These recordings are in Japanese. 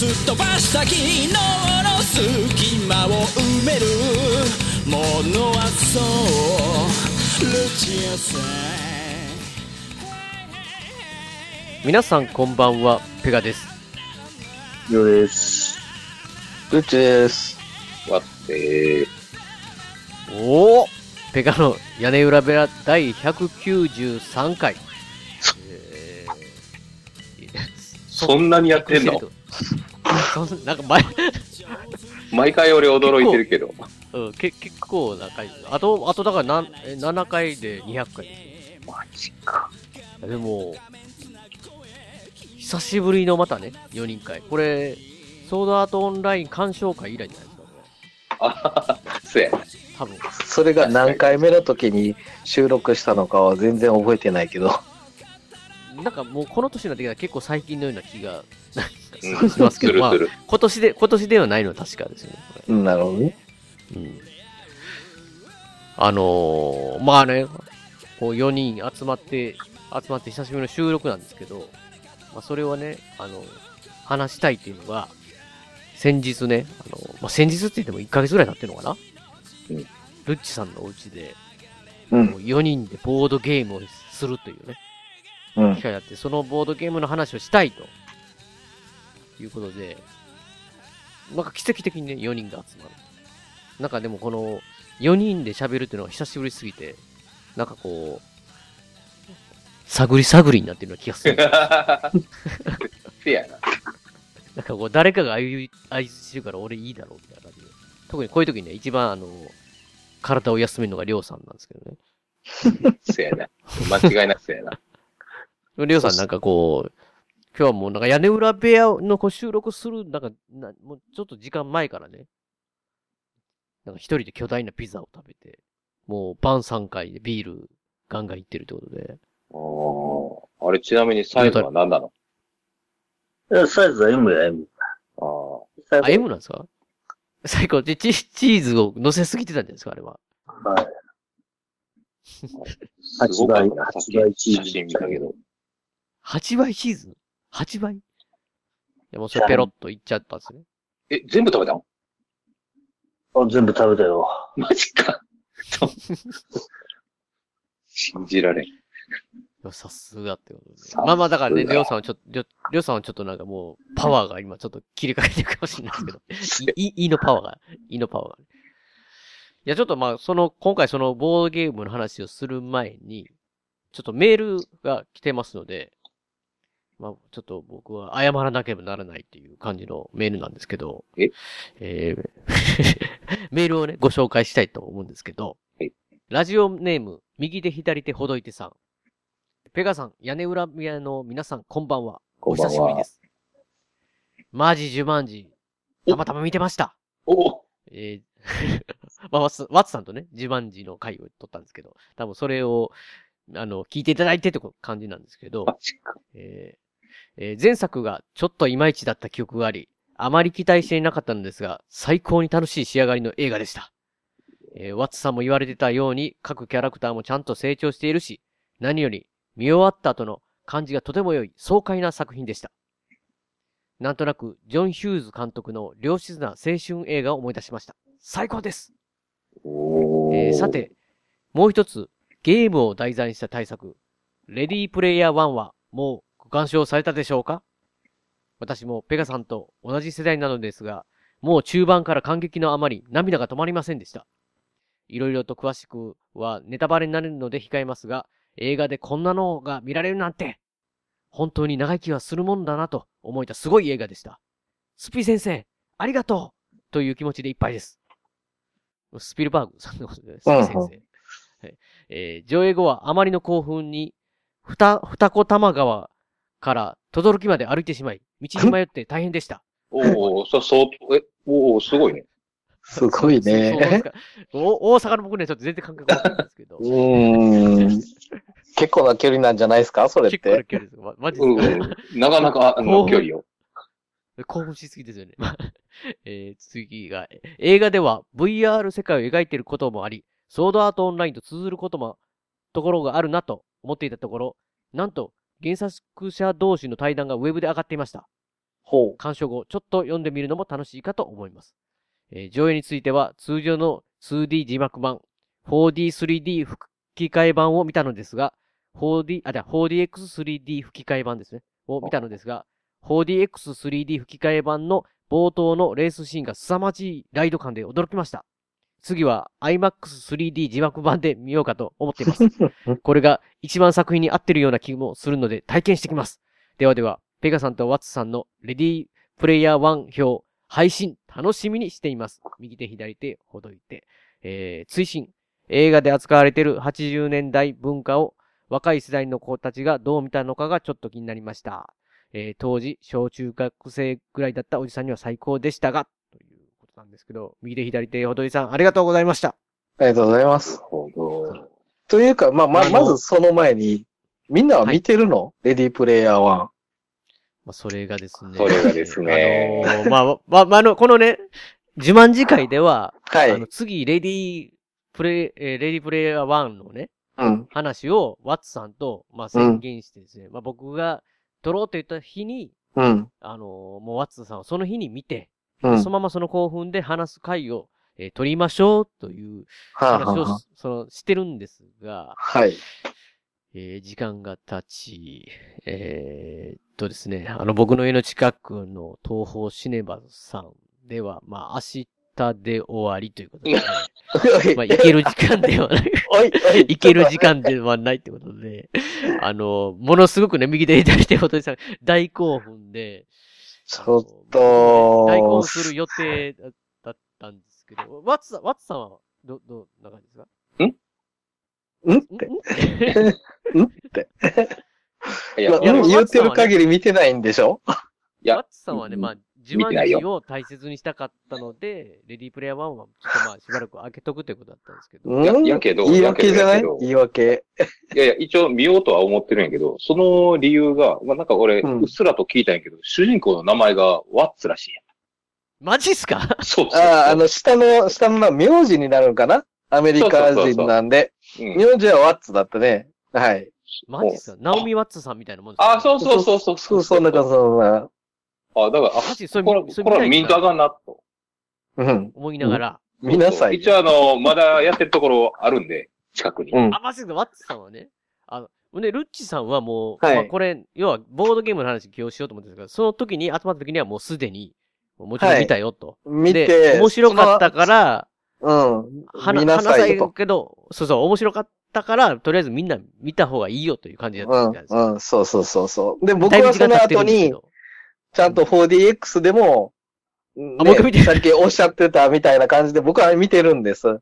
すっ飛ばした昨日の隙間を埋めるものはそうルチアさん皆さんこんばんは、ペガです。よです。ルッチです。わっておおペガの屋根裏部屋第193回。え ーそんなにやってんの？なんか前、毎回俺驚いてるけど。うん、け結構な回。あと、あとだからなんえ7回で200回。マジか。でも、久しぶりのまたね、4人会。これ、ソードアートオンライン鑑賞会以来じゃないですか、こあははそうや。多分。それが何回目の時に収録したのかは全然覚えてないけど。なんかもうこの年になってきたら結構最近のような気がうんしますけど、まあ。今年で、今年ではないのは確かですよね。なるほどね。れうん。あのー、まあね、こう4人集まって、集まって久しぶりの収録なんですけど、まあそれをね、あの、話したいっていうのが、先日ね、あの、まあ先日って言っても1ヶ月ぐらい経ってるのかな？うんルッチさんのお家で、うん。4人でボードゲームをするというね、うん機。会があって、そのボードゲームの話をしたいと。いうことで、なんか奇跡的にね、4人が集まる。なんかでもこの、4人で喋るっていうのが久しぶりすぎて、なんかこう、探り探りになってるような気がする。せやな。なんかこう、誰かが相相槌してるから俺いいだろうみたいな感じで。特にこういう時にね、一番あの、体を休めるのがりょうさんなんですけどね。せやな。間違いなくせやな。りょうさんなんかこう、今日はもうなんか屋根裏部屋のこう収録する、なんかな、もうちょっと時間前からね、なんか一人で巨大なピザを食べて、もう晩3回でビールガンガンいってるってことで、おーあれ、ちなみにサイズは何なの？いやサイズは M や M。あーサイズあ、M なんですか？最高でチ、チーズを乗せすぎてたんじゃないですかあれは。はい。すごかったな。さっき八倍チーズ写真見たけど。8倍チーズ ?8 倍？いやもうそれペロッといっちゃったんですね。え、全部食べたの？あ全部食べたよ。マジか。信じられん。いやさすがってことで。まあまあだからね、りょうさんはちょっと、りょりょうさんはちょっとなんかもう、パワーが今ちょっと切り替えてるかもしれないですけど、い、い、いのパワーが、いのパワーが。いや、ちょっとまあ、その、今回そのボードゲームの話をする前に、ちょっとメールが来てますので、まあ、ちょっと僕は謝らなければならないっていう感じのメールなんですけど、え？えー メールをね、ご紹介したいと思うんですけど、はいラジオネーム、右手左手ほどいてさん。ペガさん、屋根裏部屋の皆さん、こんばんは。お久しぶりです。マジジュマンジ、たまたま見てました。お？えー まあ、ワッツワッツさんとね、ジュマンジの回を撮ったんですけど、多分それを、あの、聞いていただいてって感じなんですけど。えーえー前作がちょっといまいちだった記憶があり、あまり期待していなかったのですが、最高に楽しい仕上がりの映画でした。えーワッツさんも言われてたように、各キャラクターもちゃんと成長しているし、何より見終わった後の感じがとても良い爽快な作品でした。なんとなく、ジョン・ヒューズ監督の良質な青春映画を思い出しました。最高ですおえーさ、て、もう一つ、ゲームを題材にした対策、レディープレイヤー1は、もうご鑑賞されたでしょうか？私もペガさんと同じ世代なのですが、もう中盤から感激のあまり涙が止まりませんでした。いろいろと詳しくはネタバレになるので控えますが、映画でこんなのが見られるなんて、本当に長生きはするもんだなと思えたすごい映画でした。スピー先生、ありがとうという気持ちでいっぱいです。スピルバーグさんのことです。スピー先生。はいえー上映後はあまりの興奮に、ふた、二子玉川から轟まで歩いてしまい、道に迷って大変でした。おおそう、そう、え、おおすごいね。すごいね。大阪の僕にはちょっと全然感覚わかんないんですけど う。ーん。結構な距離なんじゃないですか？それっ結構なて。距離です。ま、マジうんでうん。なかなかの距離よ。興奮しすぎですよね。えー次が、映画では VR 世界を描いていることもあり、ソードアートオンラインと通ずることも、ところがあるなと思っていたところ、なんと原作者同士の対談がウェブで上がっていました。ほ鑑賞後、ちょっと読んでみるのも楽しいかと思います。えー上映については、通常の 2D 字幕版、4D、3D 吹き替え版を見たのですが、4D、あ、じゃ 4DX3D 吹き替え版ですね。を見たのですが、4DX3D 吹き替え版の冒頭のレースシーンが凄まじいライド感で驚きました。次は IMAX3D 字幕版で見ようかと思っています。これが一番作品に合ってるような気もするので体験してきます。ではでは、ペガさんとワッツさんのレディープレイヤー1表配信楽しみにしています。右手左手ほどいて。えー、追伸。映画で扱われている80年代文化を若い世代の子たちがどう見たのかがちょっと気になりました。えー、当時、小中学生ぐらいだったおじさんには最高でしたが、ことなんですけど、右手左手ほどいさん、ありがとうございました。ありがとうございます。というか、まあ、ままずその前に、みんなは見てるの、レディープレイヤー1。まあ、それがですね。それがですねあのーまあ、まあ、まあ、あの、このね、自慢次会では、はいあの、。次、レディープレイ、えーレディープレイヤー1のね、うん。話を、ワッツさんと、まあ、宣言してですね、まあ、僕が撮ろうと言った日に、うん。あのーもうワッツさんはその日に見て、うん。そのままその興奮で話す会を、えー撮りましょうというはあ、話を、はあはあ、その、してるんですが、はい。えー時間が経ち、えーっとですね、あの、僕の家の近くの東宝シネバさんでは、まあ、明日で終わりということで、ね、まあ、行ける時間ではな い。行ける時間ではないってことで、あの、ものすごくね、右手左手ほどさん、大興奮で、ちょっと、大興奮する予定だだったんですけど、ワッツさん、ワッツさんは、ど、ど、な感じですか？ん？っんて？ん？ん？って？いや、言ってる限り見てないんでしょ？いや。ワッツさんはね、うんまあ、自慢を大切にしたかったので、レディープレイヤー1は、ちょっとまあ、しばらく開けとくということだったんですけど。うん？ややけど言い訳じゃない？言い訳。いやいや、一応見ようとは思ってるんやけど、その理由が、まあ、なんか俺、うっすらと聞いたんやけど、主人公の名前がワッツらしいマジっすか？やん。そうそうそう。ああ、あの、下の、下の名、名字になるのかな？アメリカ人なんで。うん、名字はワッツだったね。はい。マジっすか？ナオミ・ワッツさんみたいなもんですか？あ、そうそうそうそうそう、そんな感じ。あ、だから、あ、マジそれこれ、それこれは見たいなミントがなと。うん。思いながら。見なさい一応あの、まだやってるところあるんで、近くに。うん。あ、マジでワッツさんはね。あの、ね、ルッチさんはもう、はいまあ、これ、要は、ボードゲームの話今日しようと思ってるんですが、その時に、集まった時にはもうすでに、もちろん見たよと。見て、で、面白かったから、その、うん。話、見な話さいさいよと。けど、そうそう、面白かったから、とりあえずみんな見た方がいいよという感じだったんですよ。うん、うん、そうそうそうそう。で、僕だいぶはその時間経ってる後に、んですけど。ちゃんと 4DX でも、あもう一回見てね、さっきおっしゃってたみたいな感じで僕は見てるんです。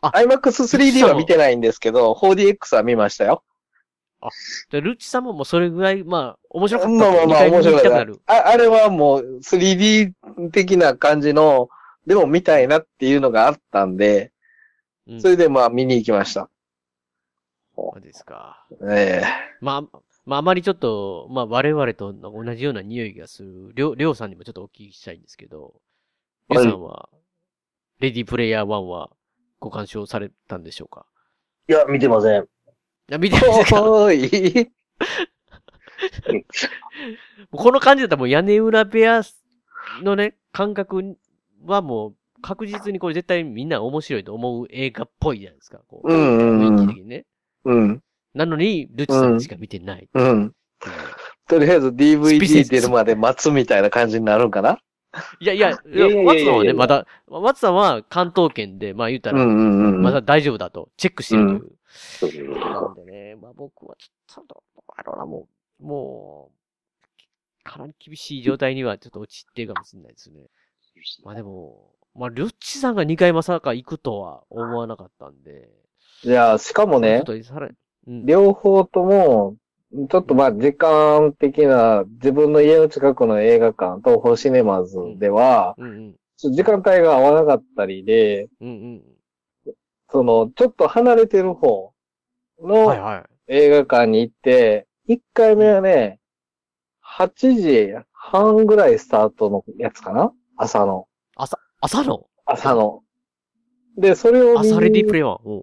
あ IMAX3D は見てないんですけど、4DX は見ましたよ。でルッチさんももうそれぐらい、まあ、面白かったまあまあまあ面白かった。あ。あれはもう 3D 的な感じの、でも見たいなっていうのがあったんで、うんそれでまあ見に行きました。そうですか。ええまあ、まあ、あまりちょっと、まあ、我々と同じような匂いがする、りょう、りょうさんにもちょっとお聞きしたいんですけど、りょうさんは、レディープレイヤー1はご鑑賞されたんでしょうか？いや、見てません。あ見てないですか？おーい。この感じだったらもう屋根裏部屋のね、感覚はもう確実にこれ絶対みんな面白いと思う映画っぽいじゃないですか。こううんうんうん雰囲気的にね。うん。なのに、ルチさんしか見てない。うん。とりあえず DVD 出るまで待つみたいな感じになるんかな？いやいや、いいやいやいやいややワッツさんはね、まだ、ワッツさんは関東圏で、まあ言ったら、うんうんうん。まだ大丈夫だと、チェックしてるという。そうそうそうなんでね、まあ僕はちょっと、あのな、もう、もう、かなり厳しい状態にはちょっと陥ってるかもしれないですね。まあでも、まあ、ルッチさんが2回まさか行くとは思わなかったんで。いや、しかもね両方とも、ちょっとまあ時間的な自分の家の近くの映画館、東宝シネマズでは、時間帯が合わなかったりで。その、ちょっと離れてる方の。映画館に行って、1回目はね、8時半ぐらいスタートのやつかな？朝の。朝の？朝の。で、それを見朝レディープにレイワン。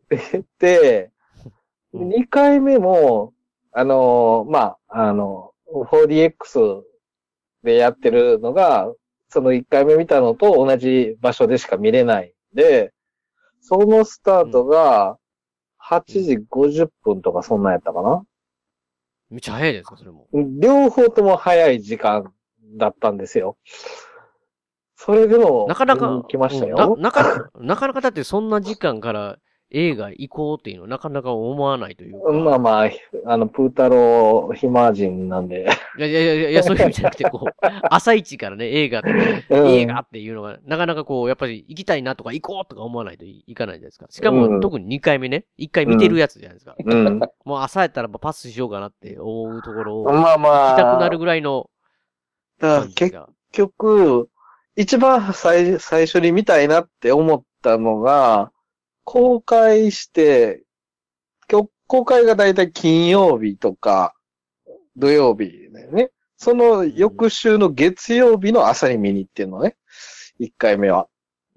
おう行って、うん2回目も、あのーまあ、あの、4DX でやってるのが、その1回目見たのと同じ場所でしか見れないんで、そのスタートが8時50分とかそんなんやったかなめっちゃ早いですか、それも。両方とも早い時間だったんですよ。それでも、なかなか、見に行きましたうんよ。ななかなか、なかなかだってそんな時間から映画行こうっていうのはなかなか思わないというか。まあまあ、あの、プータロー暇人なんで。いやいやいやいや、そういう意味じゃなくて、こう、朝一からね、映画って、うん映画っていうのが、なかなかこう、やっぱり行きたいなとか行こうとか思わないといいかないじゃないですか。しかも、うん特に2回目ね、1回見てるやつじゃないですか。うん。もう朝やったらパスしようかなって思うところを、まあまあ。行きたくなるぐらいのだ結。局、一番最最初に見たいなって思ったのが、公開して、公開がだいたい金曜日とか、土曜日だよね。その翌週の月曜日の朝に見に行ってんのね。一回目は。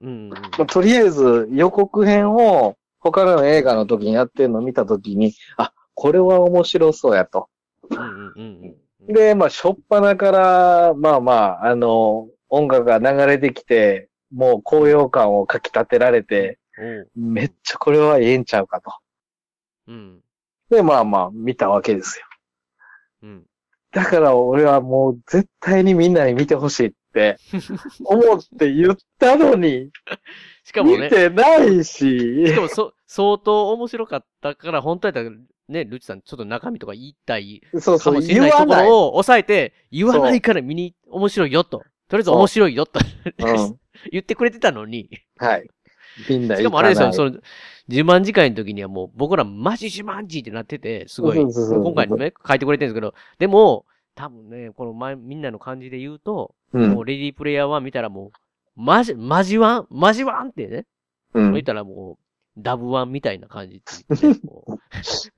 うんうん。まあとりあえず予告編を他の映画の時にやってるのを見た時に、あ、これは面白そうやと。で、まあ、しょっぱなから、まあまあ、あの、音楽が流れてきて、もう高揚感をかき立てられて、めっちゃこれはええんちゃうかと。うん。で、まあまあ、見たわけですよ。うん。だから俺はもう絶対にみんなに見てほしいって 思って言ったのに、しかもね、見てないししか、もそ、相当面白かったから、本当やったらね、ルチさんちょっと中身とか言いたいそうそう、かもしれないとこ。ろを抑えて、言わないから見に、面白いよと。とりあえず面白いよとうん。言ってくれてたのに、はい。みんなしか。もあれですよ、その、自慢次回の時にはもう僕らマジ自慢時ってなってて、すごい、そうそうそう今回のね、書いてくれてるんですけど、でも、多分ね、この前、みんなの感じで言うと、うんもうレディープレイヤー1見たらもう、マジ、マジワン？マジワンってね、うん言ったらもう、ダブワンみたいな感じって言って、ね、こう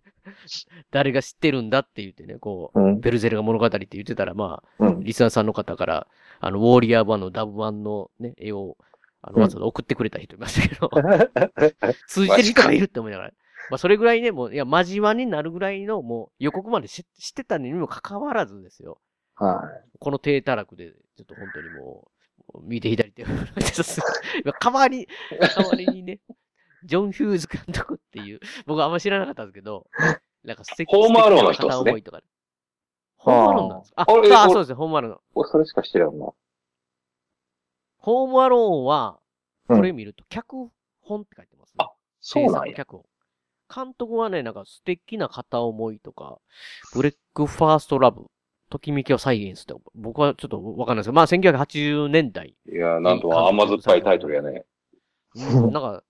誰が知ってるんだって言ってね、こう、うん。ベルゼルが物語って言ってたら、まあ、うん。リスナーさんの方から、あの、ウォーリアー1のダブワンのね、絵を、あの、うんわざわざ送ってくれた人いましたけど、通じてる人がいるって思いながら。まあ、それぐらいね、もう、いや、マジワンになるぐらいの、もう、予告まで知知ってたにもかかわらずですよ。はこの低たらくで、ちょっと本当にもう、右手左手を、代わり、代わりにね、ジョン・ヒューズ監督っていう、僕はあんま知らなかったんですけど、なんか素敵ホームアローンの人ですねホームアローンなんですかあ、あそうですね、ホームアローン。俺それしか知らんな。ホームアローンは、うんこれ見ると、脚本って書いてますね。あそうなんや。脚本。監督はね、なんか素敵な片思いとか、ブレックファーストクラブ、ときめきサイエンス、僕はちょっとわかんないですけど、まあ1980年代。いや、なんとも甘酸っぱいタイトルやね。うんなんか、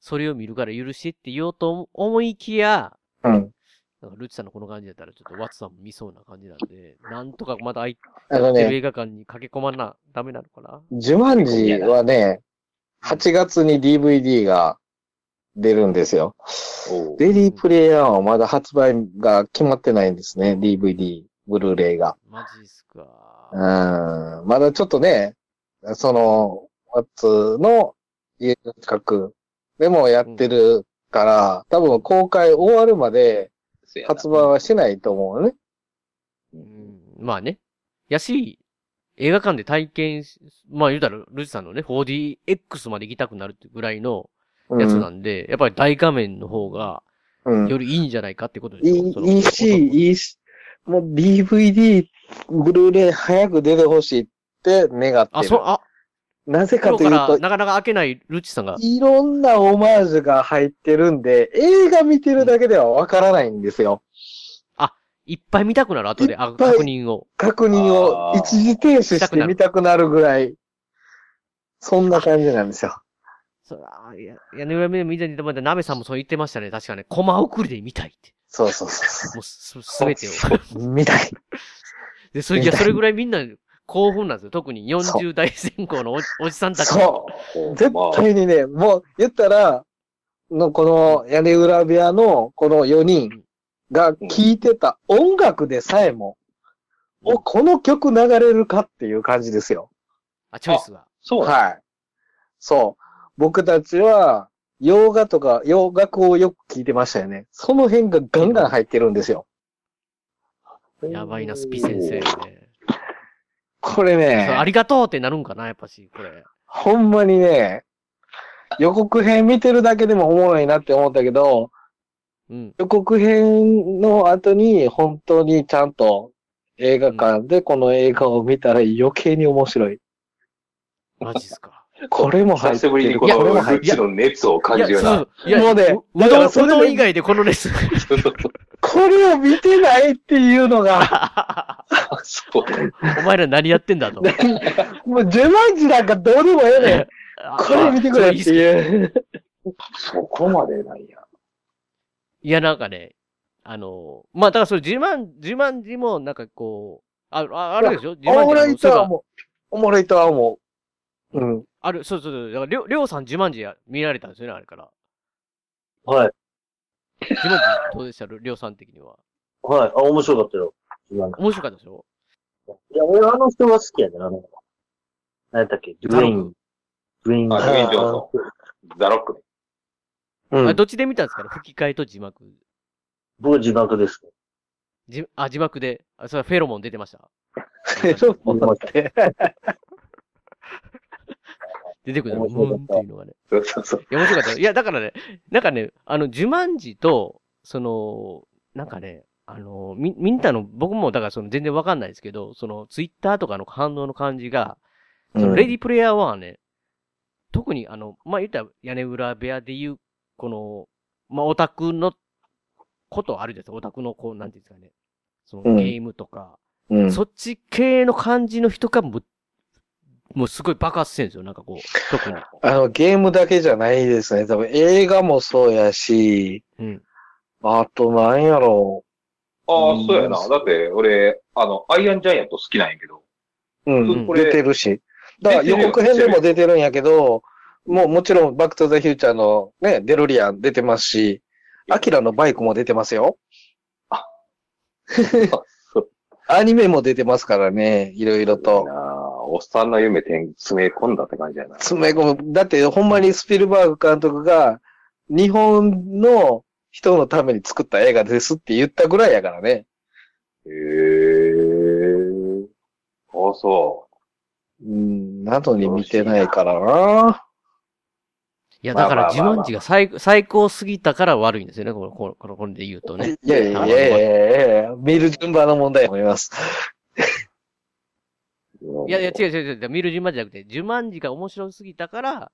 それを見るから許してって言おうと思いきや、い。うん。なんかルチさんのこの感じだったらちょっとワッツさんも見そうな感じなんで、なんとかまだ空いあのね、映画館に駆け込まな、ダメなのかな？ジュマンジはね、8月に DVD が出るんですよ。ディープレイヤーはまだ発売が決まってないんですね。DVD、ブルーレイが。マジっすか。うん。まだちょっとね、その、ワッツの家の近くでもやってるから、多分公開終わるまで発売はしないと思うね。うんまあね。やし、映画館で体験し、まあ言うたら、ルチさんのね、4DX まで行きたくなるってぐらいのうんやつなんで、やっぱり大画面の方が、うん。よりいいんじゃないかってことでしょ、いいし、いいし、もう DVD、ブルーレイ早く出てほしいって願ってあ、る。そう、あ、なぜかというと、なかなか開けないルチさんが、いろんなオマージュが入ってるんで、映画見てるだけではわからないんですよ。いっぱい見たくなる後で、あいっぱい確認を。確認を一時停止して見たくなるぐらい、そんな感じなんですよ。そうあいや、屋根裏目見たにと思って、鍋さんもそう言ってましたね。確かね、コマ送りで見たいって。そうそうそうもうす、すべてを。見たい。で、それ、いや、それぐらいみんな興奮なんですよ。特に40代前後のおじ おじさんたち。そう。絶まあ対にね、もう言ったら、のこの屋根裏部屋のこの4人が聴いてた音楽でさえも、お、この曲流れるかっていう感じですよ。あ、チョイスが。そうだ。はい。そう。僕たちは、洋画とか、洋楽をよく聞いてましたよね。その辺がガンガン入ってるんですよ。やばいな、スピ先生ね。これね、ありがとうってなるんかな、やっぱし、これ。ほんまにね、予告編見てるだけでもおもろいなって思ったけど、うん。予告編の後に本当にちゃんと映画館でこの映画を見たら余計に面白い。マジっすか。これも入ってる。久しぶりにこのも入ってる。ルッチの熱を感じるな。いや、もうねううどん、うどん以外でこのレッスン。これを見てないっていうのが、そう。お前ら何やってんだと。もう呪文字なんかどうでもええねん。これ見てくれってう。いう。そこまでなんや。いや、なんかね、あの、まあ、だからそれ、自慢、自慢字も、なんかこう、あ、ああるでしょ？自慢おもろいとは思う。おもろいとは思う。うん。ある、そうそうそう。だから、りょう、りょうさんジュマンジや見られたんですよね、あれから。はい。ジュマンジどうでした？りょうさん的には。はい。あ、面白かったよ。面白かったでしょ？いや、俺あの人が好きやねん、あの、何やったっけ、ドゥエイン。ドゥエイン。ジョンソンザロックね。うん。あどっちで見たんですかね吹き替えと字幕。僕字幕です。じ、あ、字幕で。あ、それはフェロモン出てました。フェロモンって。出てくるの。面白かっていうのがね。そうそうそう。いや、面白かった。いや、だからね、なんかね、あの、呪文字と、その、なんかね、あの、み、みんなの、僕もだからその全然わかんないですけど、その、ツイッターとかの反応の感じが、その、レディープレイヤー1はね、特にあの、まあ、言ったら屋根裏部屋で言う、この、まあ、オタクのことあるじゃないですか。オタクのこう、なんていうんですかね。その、うんゲームとか、うん。そっち系の感じの人がもう、もうすごい爆発してるんですよ。なんかこう、特に。あの、ゲームだけじゃないですね。多分映画もそうやし、うん。あとなんやろああ、そうやな。だって、俺、あの、アイアンジャイアント好きなんやけど。う。うん。れ出てるし。だから予告編でも出てるんやけど、もうもちろんバックトゥザフューチャーのね、デロリアン出てますし、アキラのバイクも出てますよ。そうアニメも出てますからね、いろいろと。なあおっさんの夢点詰め込んだって感じやな。詰め込む。だってほんまにスピルバーグ監督が日本の人のために作った映画ですって言ったぐらいやからね。へえ。ああ、そうん、なのに見てないからな。いや、まあだから自慢値が最最高すぎたから悪いんですよね、この、この、このこれで言うとね。いやいやいやいやいや見る順番の問題だと思います。う。いやいや、違う違う違う、見る順番じゃなくて、自慢値が面白すぎたから、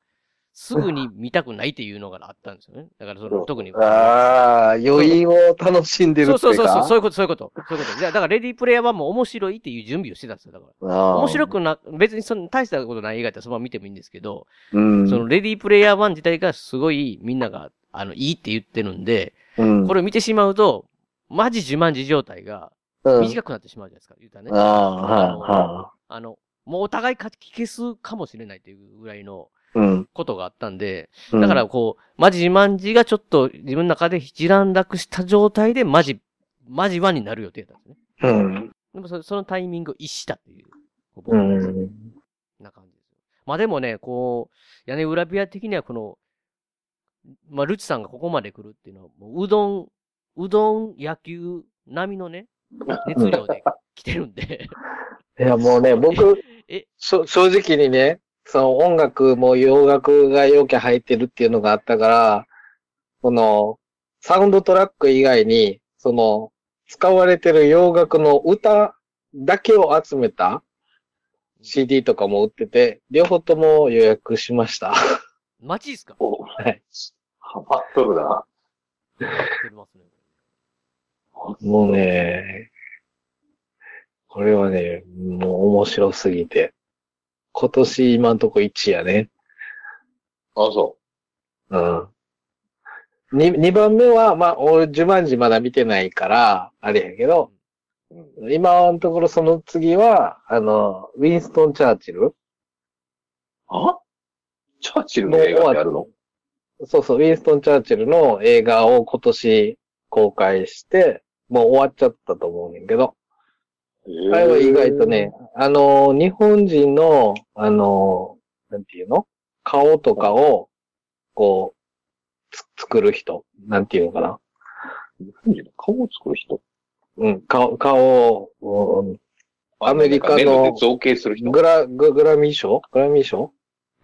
すぐに見たくないっていうのがあったんですよね。だからその、特に。ああ、余韻を楽しんでるっていうか。そうそうそうそう、そういうこと、そういうこと。そういうこと。だから、レディープレイヤー1も面白いっていう準備をしてたんですよ。だから。面面白くな、別にその大したことない映画やったらそのまま見てもいいんですけど、うん。そのレディープレイヤー1自体がすごいみんなが、あの、いいって言ってるんで、うん、これを見てしまうと、マジ自慢自状態がうん、短くなってしまうじゃないですか、言うたらね。ああ、はい、はあの、もうお互い書き消すかもしれないというぐらいの。ことがあったんで、うんだから、こう、マジ自慢自がちょっと自分の中で一段落した状態でマジ、マジ1になる予定だったんですね。うん。でもそそのタイミングを逸したっていう、こううん。な感じですよ。まあでもね、こう、屋根裏部屋的にはこの、まあ、ルチさんがここまで来るっていうのは、もううどん、うどん野球並みのね、熱量で来てるんで、いや、もうね、僕 え、しょ正直にね、その音楽も洋楽がよく入ってるっていうのがあったから、この、サウンドトラック以外に、その、使われてる洋楽の歌だけを集めた CD とかも売ってて、両方とも予約しました。マジですか？おはい。ハマっとるな。やってますね。もうね、これはね、もう面白すぎて。今年今んとこ1位やね。あ、そう。ん。に二番目は、まあ、俺、ジュマンジまだ見てないから、あれやけど、今のところその次は、あの、ウィンストン・チャーチル。あ？チャーチルの映画ってあるの？そうそう、ウィンストン・チャーチルの映画を今年公開して、もう終わっちゃったと思うねんけど、あれは意外とね、あの、日本人の、あの、なんていうの？顔とかを、こう、つ作る人。なんていうのかな？日本人の顔を作る人？うん、顔、顔を、うん。アメリカの造形する人？グラ、ググラミー賞？グラミー賞？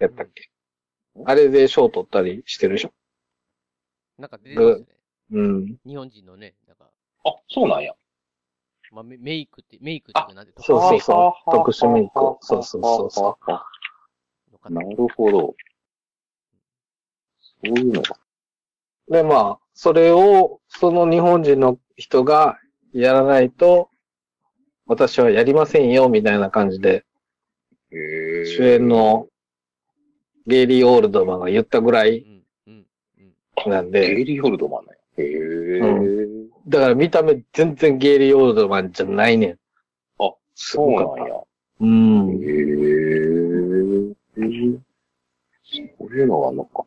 やったっけ？あれで賞取ったりしてるでしょ？なんか出てますね。うん。日本人のね、なんか、あ、そうなんや。まあ、メメイクって、メイクってなんてそうそうそう特殊メイクそうそうそうそうなるほど。そういうのが。で、まあ、それを、その日本人の人がやらないと、私はやりませんよ、みたいな感じで、主演のゲイリー・オールドマンが言ったぐらいうん、うん、うん。なんで、ゲイリー・ホルドマンなんや。へえ。だから見た目全然ゲイリー・オールドマンじゃないねん。あ、そうなんや。うん。へえ。そういうのがあんのか。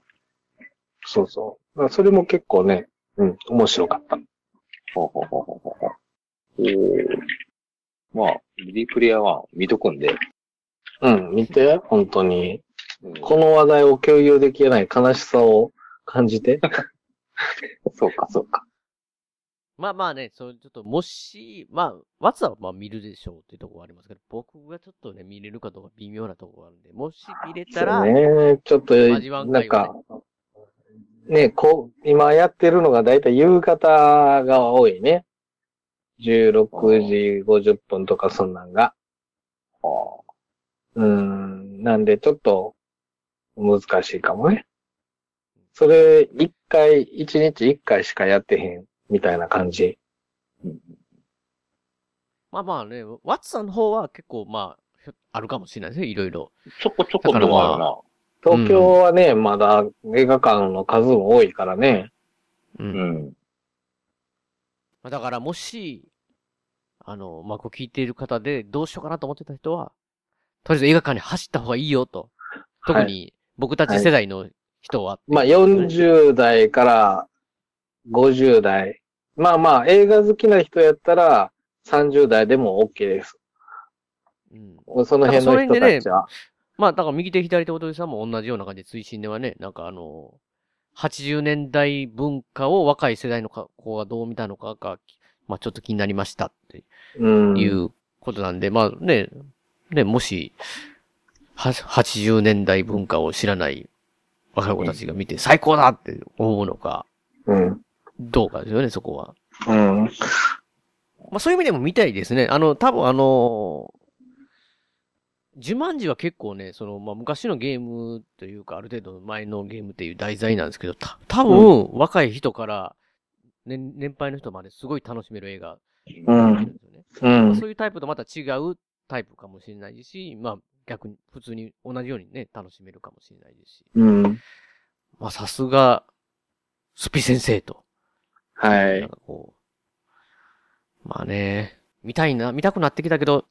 そうそう。だからそれも結構ね、うん、面白かった。はははははは。おーまあ、リディプレイヤー1見とくんで。うん、見て、本当に。うんこの話題を共有できない悲しさを感じて。そうか、そうか。まあまあね、そう、ちょっと、もし、まあ、ワツはまあ見るでしょうっていうところはありますけど、僕がちょっとね、見れるかどうか微妙なところがあるんで、もし見れたら、ね、ちょっと、なんか、ね、こう、今やってるのがだいたい夕方が多いね。16時50分とかそんなんが。あうーん、なんでちょっと難しいかもね。それ、一回、一日一回しかやってへん、みたいな感じ。まあまあね、ワッツさんの方は結構まあ、あるかもしれないですね、いろいろ。ちょこちょこでもあるな。東京はね、まだ映画館の数も多いからね。う。うんん。まあだからもし、あの、まあ、こう聞いている方でどうしようかなと思ってた人は、とりあえず映画館に走った方がいいよと。特に僕たち世代の人は。まあ、40代から50代。まあまあ、映画好きな人やったら30代でも OK です。うん。その辺の人たちは。まあ、だから右手左手おとりさんも同じような感じで推進ではね、なんかあの、80年代文化を若い世代の子がどう見たのかが、まあちょっと気になりましたってうん。いうことなんで、まあね、ね、もし、は、80年代文化を知らない若い子たちが見て最高だって思うのか、うん。どうかですよね、そこは。うん。まあそういう意味でも見たいですね。あの、多分あの、ジュマンジは結構ね、その、まあ昔のゲームというか、ある程度前のゲームっていう題材なんですけど、た多分、若い人から、ね、年配の人まですごい楽しめる映画うん。うん。まあそういうタイプとまた違うタイプかもしれないし、まあ逆に普通に同じようにね、楽しめるかもしれないですし。うん。まあさすが、スピ先生と。はいなん。かこう。まあね、見たいな、見たくなってきたけど、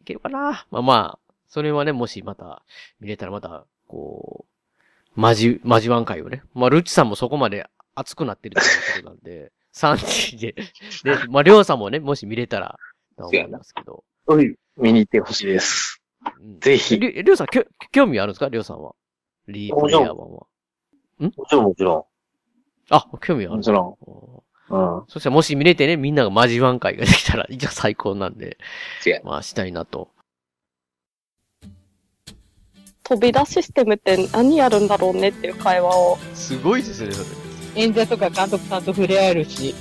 いけるかな？まあまあ、それはね、もしまた見れたらまた、こう、まじ、まじわん会をね。まあ、ルッチさんもそこまで熱くなってるということなんで、3人で、で、まあ、りょうさんもね、もし見れたら、と思いますけど。見に行ってほしいです。うんぜひ。りょうさん、きょ興味あるんですか？りょうさんは。リープレイヤー版は。もちろんもちろあ、興味ある。もちろん。うん。そしたらもし見れてね、みんながマジワン会ができたら、一応最高なんで、まあしたいなと。飛び出システムって何やるんだろうねっていう会話を。すごいですね、それ。演者とか監督さんと触れ合えるし、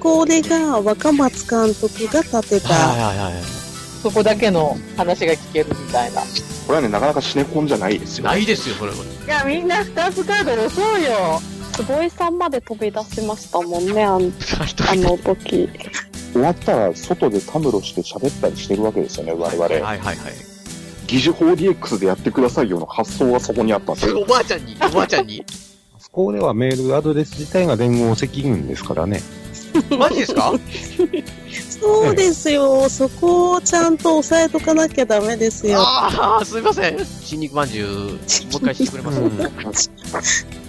これが若松監督が立てた、はいはいはい。そこだけの話が聞けるみたいな。これはね、なかなかシネコンじゃないですよ。ないですよ、それは。いや、みんな2つカード押そうよ。坪井さんまで飛び出しましたもんね、あん あの時。終わったら外でたむろして喋ったりしてるわけですよね、我々。はいはいはい。疑似 4DX でやってくださいよの発想はそこにあったんですよ。おばあちゃんに、おばあちゃんに。こではメールアドレス自体が連合赤軍ですからね。マジですか？そうですよ。そこをちゃんと押さえとかなきゃダメですよ。ああ、すいません。新肉まんじゅう、もう一回してくれます？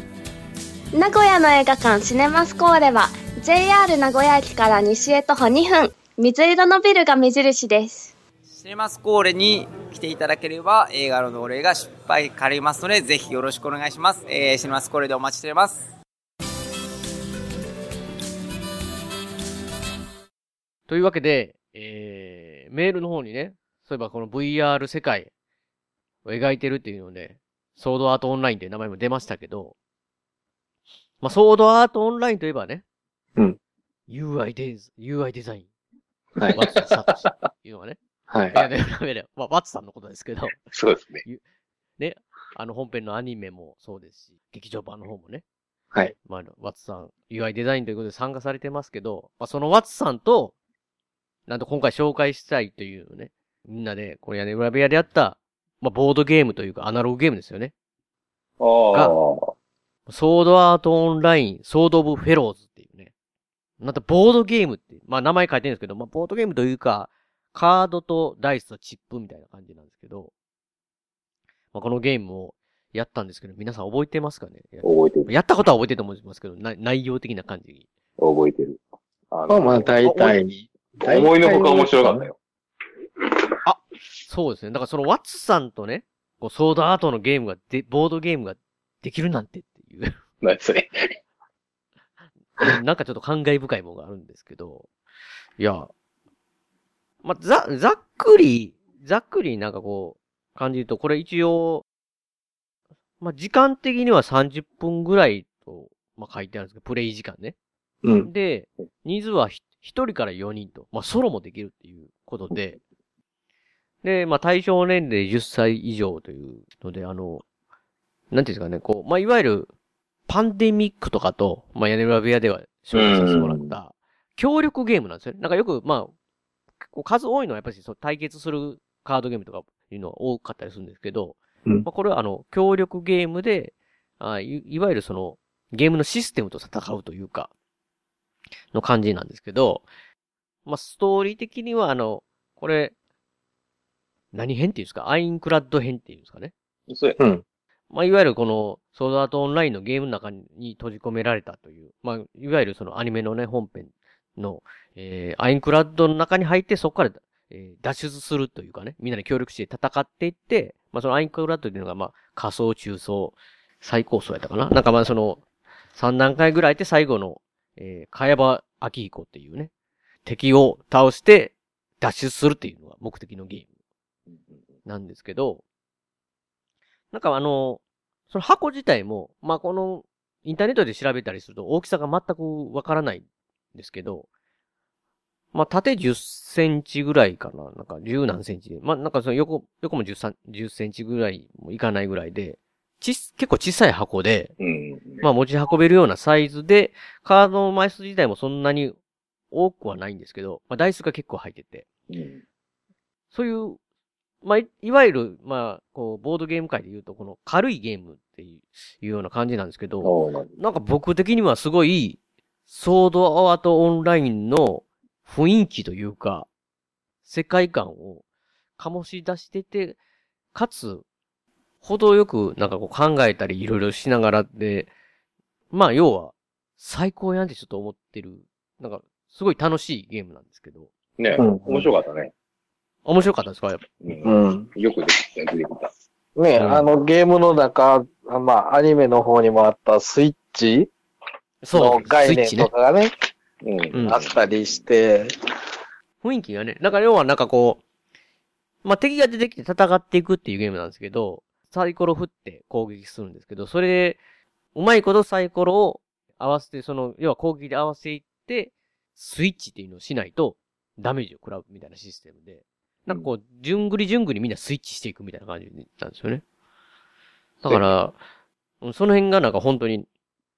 名古屋の映画館シネマスコーレは JR 名古屋駅から西へ徒歩2分水色のビルが目印ですシネマスコーレに来ていただければ映画の同例が失敗かりますのでぜひよろしくお願いします。えー、シネマスコーレでお待ちしております。というわけで、えー、メールの方にね、そういえばこの VR 世界を描いてるっていうので、ソードアートオンラインっていう名前も出ましたけど、まあ、ソードアートオンラインといえばね、うん。UI デザ UI デザイン。はいワッツさんっていうのがね。はいいや、ね、ダメだよ。まあ、ワッツさんのことですけど。そうですね。ね、あの本編のアニメもそうですし、劇場版の方もね。はい。まあ、ワッツさん、UI デザインということで参加されてますけど、まあ、そのワッツさんと、なんと今回紹介したいというね、みんなで、これ屋根裏部屋でやった、まあ、ボードゲームというかアナログゲームですよね。ああ。ソードアートオンライン、ソードオブフェローズっていうね。なんとボードゲームって、まあ名前書いてるんですけど、まあボードゲームというか、カードとダイスとチップみたいな感じなんですけど、まあこのゲームをやったんですけど、皆さん覚えてますかね？覚えてる。やったことは覚えてると思いますけど、な内容的な感じ。覚えてる。あまあまあ、大体に。思いのほか面白かったよ。そうですね。だからそのワッツさんとね、こうソードアートのゲームがで、ボードゲームができるなんてっていう。何それ。なんかちょっと感慨深いものがあるんですけど、いや、まあ、ざ、ざっくり、ざっくりなんかこう、感じると、これ一応、まあ、時間的には30分ぐらいと、まあ、書いてあるんですけど、プレイ時間ね。うん。で、人数はひ1人から4人と、まあ、ソロもできるっていうことで、で、まあ、対象年齢10歳以上というので、あの、なんていうんですかね、こう、まあ、いわゆる、パンデミックとかと、まあ、屋根裏部屋では紹介させてもらった、協力ゲームなんですよね。なんかよく、まあ、数多いのはやっぱりそう対決するカードゲームとかいうのは多かったりするんですけど、うんまあ、これはあの、協力ゲームで、あいいわゆるその、ゲームのシステムと戦うというか、の感じなんですけど、まあ、ストーリー的にはあの、これ、何編っていうんですか？アインクラッド編っていうんですかね？そうや。うん。まあ、いわゆるこの、ソードアートオンラインのゲームの中に閉じ込められたという、まあ、いわゆるそのアニメのね、本編の、えー、アインクラッドの中に入って、そこから、えー脱出するというかね、みんなで協力して戦っていって、まあ、そのアインクラッドというのが、まあ、下層、中層、最高層やったかな。なんかまあ、その、3段階ぐらいで最後の、えー、茅場明彦っていうね、敵を倒して脱出するっていうのが目的のゲームなんですけど、なんかあの、その箱自体も、まあ、この、インターネットで調べたりすると大きさが全くわからないんですけど、まあ、縦10センチぐらいかな。なんか10何センチで。まあ、なんかその横、横も10サン10センチぐらいもいかないぐらいで、ちっ、結構小さい箱で、うん。まあ持ち運べるようなサイズで、カードの枚数自体もそんなに多くはないんですけど、まあ台数が結構入ってて、うん。そういう、まあ、いいわゆる、まあ、こう、ボードゲーム界で言うと、この軽いゲームっていういうような感じなんですけど、なんか僕的にはすごい、ソードアートオンラインの雰囲気というか、世界観を醸し出してて、かつ、程よくなんかこう考えたりいろいろしながらで、まあ要は、最高やんってちょっと思ってる、なんか、すごい楽しいゲームなんですけど。ね、うん面白かったね。面白かったですか？やっぱ。うん。よくできた、出てきた。ね、うんあのゲームの中、あまあ、アニメの方にもあったスイッチ？そうの、概念スイッチねとかがね、うん。うんあったりして、雰囲気がね、なんか要はなんかこう、まあ、敵が出てきて戦っていくっていうゲームなんですけど、サイコロ振って攻撃するんですけど、それで、うまいことサイコロを合わせて、その、要は攻撃で合わせていって、スイッチっていうのをしないと、ダメージを食らうみたいなシステムで、なんかこう、じゅんぐりじゅんぐりみんなスイッチしていくみたいな感じなんですよね。だから、うんその辺がなんか本当に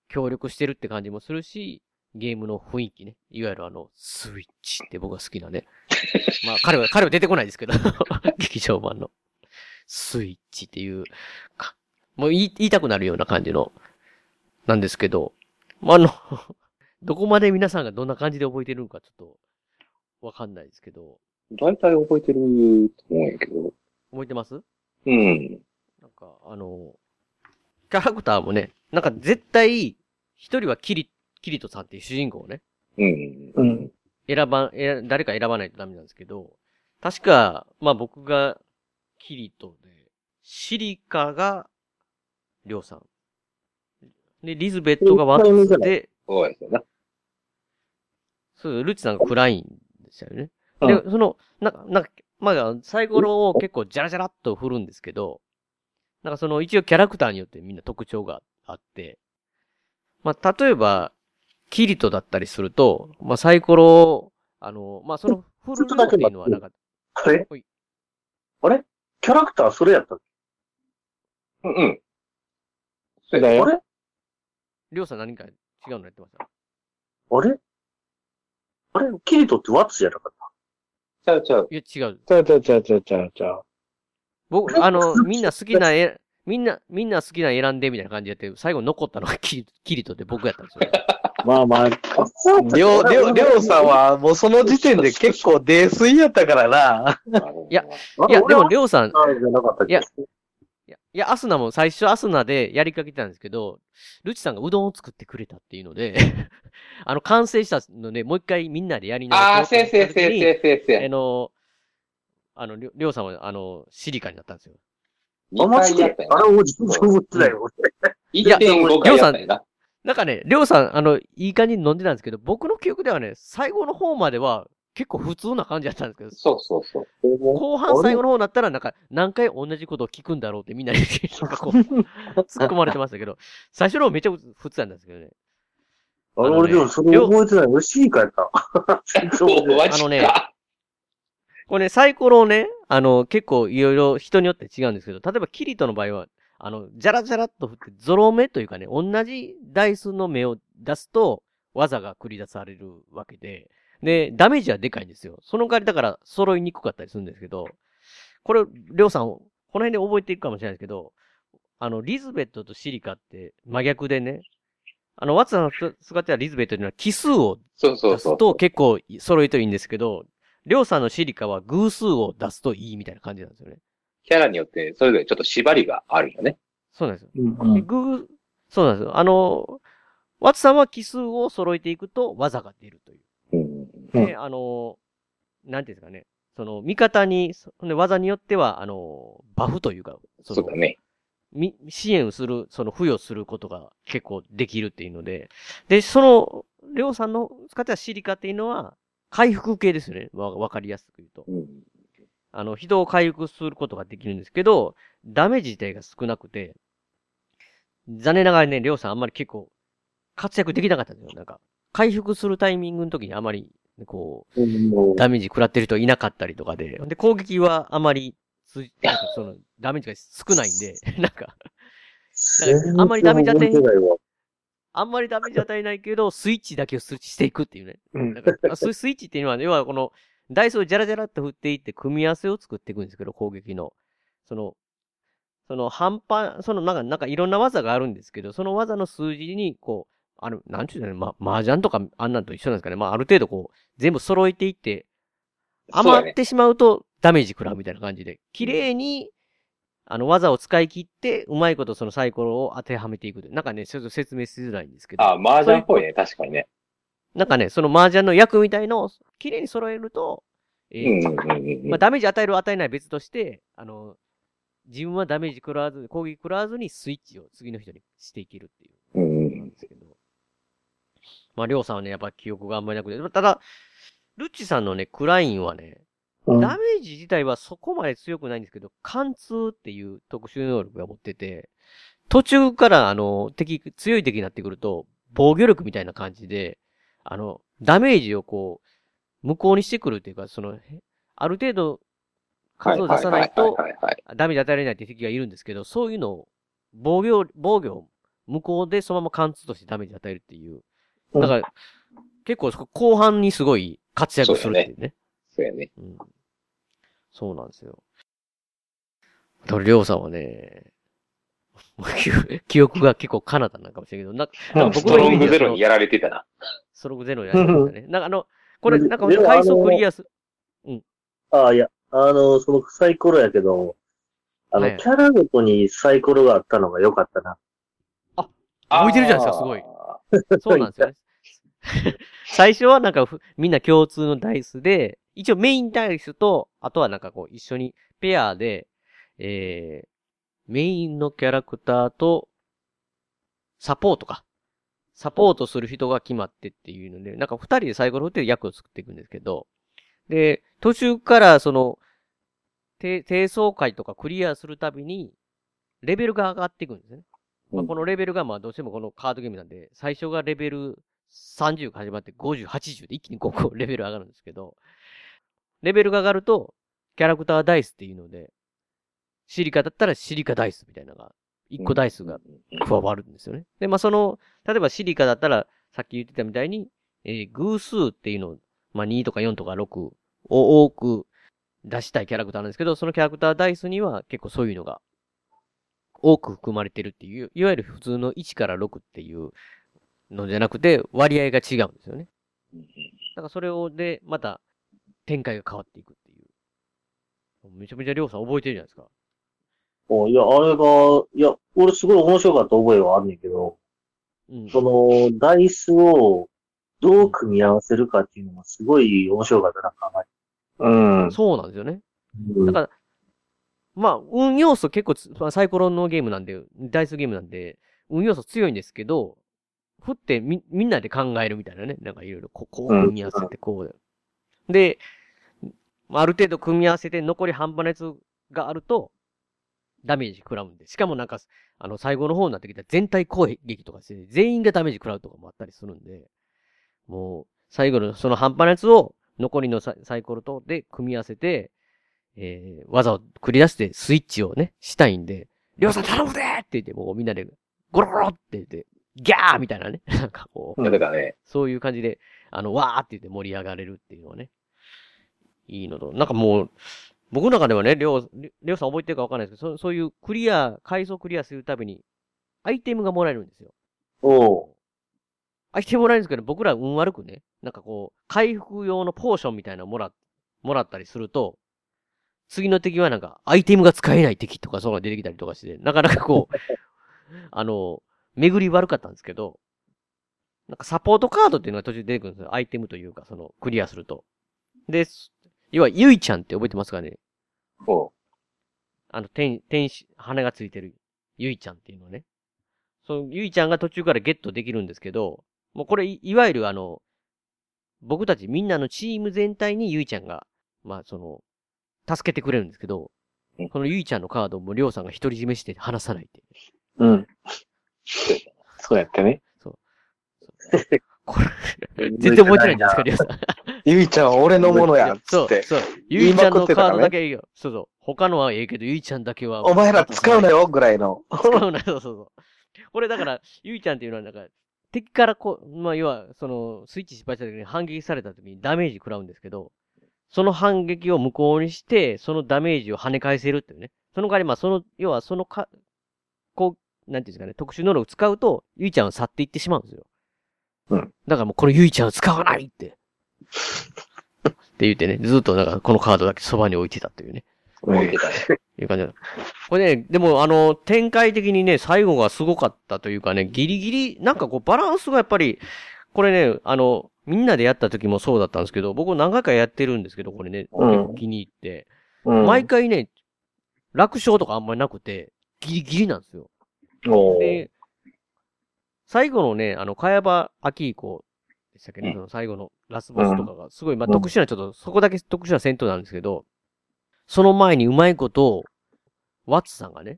協力してるって感じもするし、ゲームの雰囲気ね。いわゆるあの、スイッチって僕が好きなね。まあ、彼は、彼は出てこないですけど、劇場版の。スイッチっていう、かもう言い言いたくなるような感じのなんですけど、まあ、あの、どこまで皆さんがどんな感じで覚えてるのかちょっと、わかんないですけど。大体覚えてると思うんやけど。覚えてます？うん。なんか、あの、キャラクターもね、なんか絶対、一人はキリ、キリトさんっていう主人公をね、うん。うん。選ば、え誰か選ばないとダメなんですけど、確か、まあ僕がキリトで、シリカが、りょうさん。で、リズベットがワッツで、そうですよね。そう、ルッチさんがクラインでしたよね。うん。で、その、なんか、なんか、まあ、サイコロを結構ジャラジャラっと振るんですけど、なんかその一応キャラクターによってみんな特徴があって、まあ、例えば、キリトだったりすると、まあ、サイコロを、あの、まあ、その振るのっていうのはなんか、あれはい。あれ？キャラクターそれやったっうんうん。けあれ？りょうさん何か違うのやってました？あれ？あれ？キリトってワッツじゃなかっちゃうちゃう。いや、違う。ちゃうちゃうちゃうちゃうちゃうちゃう。僕、あの、みんな好きな絵、みんな、みんな好きな選んでみたいな感じでやって、最後残ったのがキリキリトで僕やったんですよ。た まあまあ、りょう、りょう、りょうさんはもうその時点で結構泥酔やったからな。いや、いや、でも、りょうさん、いや、いや、アスナも最初アスナでやりかけてたんですけど、ルチさんがうどんを作ってくれたっていうので、あの、完成したので、もう一回みんなでやり直ああ、そうせいせいせいせいせいせい。あの、あの、りょりょうさんは、あの、シリカになったんですよ。あ、マジであれ、もう自分で思ってないよ、俺。1.5回やったん。なんかね、りょうさん、あの、いい感じに飲んでたんですけど、僕の記憶ではね、最後の方までは結構普通な感じだったんですけど、そうそうそう。後半最後の方になったら、なんか、何回同じことを聞くんだろうってみんなに、なんかこう、突っ込まれてましたけど、最初の方めっちゃ普通なんですけどね。あれ、俺でもそれ覚えてないよ。シーカやった。あのね、これね、サイコロをね、あの、結構いろいろ人によって違うんですけど、例えばキリトの場合は、あの、ジャラジャラっと振って、ゾロ目というかね、同じダイスの目を出すと、技が繰り出されるわけで、で、ダメージはでかいんですよ。その代わりだから揃いにくかったりするんですけど、これ、りょうさん、この辺で覚えていくかもしれないですけど、あの、リズベットとシリカって真逆でね、あの、ワッツさんの使ってたリズベットというのは奇数をそうそうそう。出すと結構揃えるといいんですけど、りょうさんのシリカは偶数を出すといいみたいな感じなんですよね。キャラによって、それぞれちょっと縛りがあるよね。そうなんですよ。うんで偶、そうなんですよ。あの、ワッツさんは奇数を揃えていくと技が出るという。うん。で、あの、なんていうんですかね。その、味方に、そで技によっては、あの、バフというか、そのそうだね。み、支援する、その、付与することが結構できるっていうので、で、その、りょうさんの使ってたシリカっていうのは、回復系ですよね。わ、わかりやすく言うと。うん。あの、人を回復することができるんですけど、ダメージ自体が少なくて、残念ながらね、りょうさんあんまり結構、活躍できなかったんですよ。なんか、回復するタイミングの時にあまり、こう、ダメージ食らってる人いなかったりとかで、で、攻撃はあまり その、ダメージが少ないんで、なんか、なんかあんまりダメージあんまりダメージ与えないけど、スイッチだけをスイッチしていくっていうね。かススイッチっていうのは、要はこの、ダイスをジャラジャラって振っていって、組み合わせを作っていくんですけど、攻撃の。その、その半端、そのなんか、なんかいろんな技があるんですけど、その技の数字に、こう、ある、なんちゅうのね、ま、麻雀とかあんなんと一緒なんですかね。まあ、ある程度こう、全部揃えていって、余ってしまうとダメージ食らうみたいな感じで、綺麗に、あの、技を使い切って、うまいことそのサイコロを当てはめていくと。なんかね、ちょっと説明しづらいんですけど。あ、麻雀っぽいね、確かにね。なんかね、その麻雀の役みたいのを綺麗に揃えると、えーまあ、ダメージ与える与えない別として、あの、自分はダメージ食らわず、攻撃食らわずにスイッチを次の人にしていけるっていう。まあ、りょうさんはね、やっぱ記憶があんまりなくて、ただ、ルッチさんのね、クラインはね、うんダメージ自体はそこまで強くないんですけど、貫通っていう特殊能力が持ってて、途中からあの、敵、強い敵になってくると、防御力みたいな感じで、あの、ダメージをこう、無効にしてくるっていうか、その、へある程度、数を出さないとダメージ与えられないって敵がいるんですけど、そういうのを、防御、防御を無効でそのまま貫通としてダメージ与えるっていう。だから、結構後半にすごい活躍するっていうね。そうやね。うん。そうなんですよ。だから、りょうさんはね、記憶が結構カナダなんかもしれんけど、ななんかストロングゼロにやられてたな。ストロングゼロやりましたね。なんかあの、これ、なんかでも階層あのクリアす、ああ、いや、あの、そのサイコロやけど、あの、はいキャラごとにサイコロがあったのが良かったな。覚えてるじゃないですか、すごい。そうなんですよ。最初はなんかみんな共通のダイスで、一応メインダイスと、あとはなんかこう一緒にペアで、えー、メインのキャラクターと、サポートか。サポートする人が決まってっていうので、なんか二人でサイコロ振って役を作っていくんですけど、で、途中からその、低層階とかクリアするたびに、レベルが上がっていくんですね。まあ、このレベルがまあどうしてもこのカードゲームなんで、最初がレベル30が始まって50、80で一気に5個レベル上がるんですけど、レベルが上がると、キャラクターダイスっていうので、シリカだったらシリカダイスみたいなのが、1個ダイスが加わるんですよね。で、まあその、例えばシリカだったら、さっき言ってたみたいに、えー偶数っていうのを、まあ2とか4とか6を多く出したいキャラクターなんですけど、そのキャラクターダイスには結構そういうのが多く含まれてるっていう、いわゆる普通の1から6っていうのじゃなくて、割合が違うんですよね。だからそれをで、また展開が変わっていくっていう。めちゃめちゃりょうさん覚えてるじゃないですか。おいや、あれが、いや、俺すごい面白かった覚えはあんねんけど、うん。その、ダイスをどう組み合わせるかっていうのがすごい面白かったな、考えて。うん。そうなんですよね。うんだから、まあ、運要素結構つ、まあサイコロのゲームなんで、ダイスゲームなんで、運要素強いんですけど、振ってみ、みんなで考えるみたいなね。なんかいろいろ、ここう組み合わせて、こうで。あある程度組み合わせて残り半端なやつがあると、ダメージ食らうんで。しかもなんか、あの、最後の方になってきたら全体攻撃とかして、全員がダメージ食らうとかもあったりするんで、もう、最後のその半端なやつを、残りのサイサイコロとで組み合わせて、えー、技を繰り出してスイッチをね、したいんで、りょうさん頼むでって言って、もうみんなで、ゴロゴロって言って、ギャーみたいなね。なんかこう、だからね、そういう感じで、あの、わーって言って盛り上がれるっていうのはね、いいのと、なんかもう、僕の中ではね、りょう、りょうさん覚えてるかわかんないですけど、そそういうクリア、階層クリアするたびに、アイテムがもらえるんですよ。おう。アイテムもらえるんですけど、僕ら運悪くね、なんかこう、回復用のポーションみたいなのもら、もらったりすると、次の敵はなんか、アイテムが使えない敵とかそういうのが出てきたりとかして、なかなかこう、あの、巡り悪かったんですけど、なんかサポートカードっていうのが途中で出てくるんですよ。アイテムというか、その、クリアすると。で、要は、ゆいちゃんって覚えてますかね？おあの、天、天使、羽がついてる、ゆいちゃんっていうのね。その、ゆいちゃんが途中からゲットできるんですけど、もうこれい、いわゆるあの、僕たちみんなのチーム全体にゆいちゃんが、まあその、助けてくれるんですけど、このゆいちゃんのカードをもうりょうさんが独り占めして離さないっていう。うん。そうやってね。これ、全然覚えてないんですか、りょうさん。ゆいちゃんは俺のものや、つって。そう、そう。ゆいちゃんのカードだけいいよ。そうそう。他のはええけど、ゆいちゃんだけは。お前ら使うなよ、ぐらいの。使うなよ、そうそうそう。これだから、ゆいちゃんっていうのはなんか、敵からこう、まあ、要は、その、スイッチ失敗した時に反撃された時にダメージ食らうんですけど、その反撃を無効にして、そのダメージを跳ね返せるっていうね。その代わり、まあ、その、要はそのか、こう、なんていうんですかね、特殊能力使うと、ゆいちゃんは去っていってしまうんですよ。うん。だからもう、このゆいちゃんを使わないって。って言ってね、ずっとなんか、このカードだけそばに置いてたというね。置いてたね。いう感じだ。これね、でもあの、展開的にね、最後がすごかったというかね、ギリギリ、なんかこう、バランスがやっぱり、これね、あの、みんなでやった時もそうだったんですけど、僕何回かやってるんですけど、これね、うん気に入って、うん毎回ね、楽勝とかあんまりなくて、ギリギリなんですよ。で、最後のね、あの、茅場秋以降でしたっけね、うんその最後のラスボスとかが、すごい、まあ、うん特殊な、ちょっと、そこだけ特殊な戦闘なんですけど、その前にうまいこと、ワッツさんがね、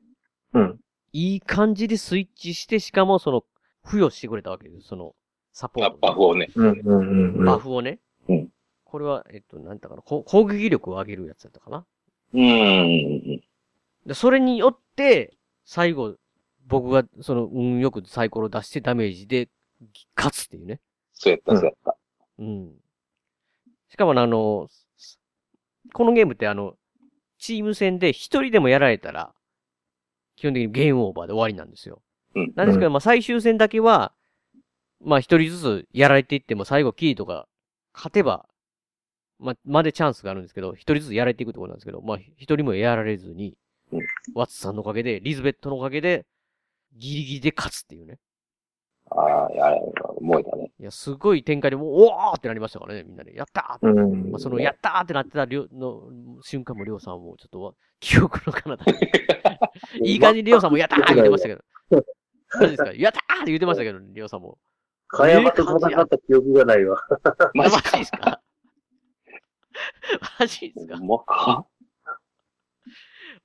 うん。いい感じでスイッチして、しかもその、付与してくれたわけです。その、サポート。バフをね。うん、うん、うんうん。バフをね。うんこれは、えっと、なんだかな、こ攻撃力を上げるやつだったかな。うーん。で、それによって、最後、僕が、その、運よくサイコロ出してダメージで、勝つっていうね。そうやった、そうやった。うん。しかもねあの、このゲームってあの、チーム戦で一人でもやられたら、基本的にゲームオーバーで終わりなんですよ。うん。なんですけど、まあ最終戦だけは、まあ一人ずつやられていっても最後キリとか勝てば、まあ、までチャンスがあるんですけど、一人ずつやられていくところなんですけど、まあ一人もやられずに、うんワッツさんのおかげで、リズベットのおかげで、ギリギリで勝つっていうね。ああ、あれ、燃えたね。いや、すごい展開でもう、おーってなりましたからね、みんなで。やったーって。うんまあ、その、やったーってなってたりょの瞬間も、りょうさんも、ちょっとわ、記憶の彼方に。いい感じにりょうさんも、やったーって言ってましたけど。何ですかやったーって言ってましたけど、りょうさんも。かやまと戦った記憶がないわ。マジですか？マジですか？ほんまか？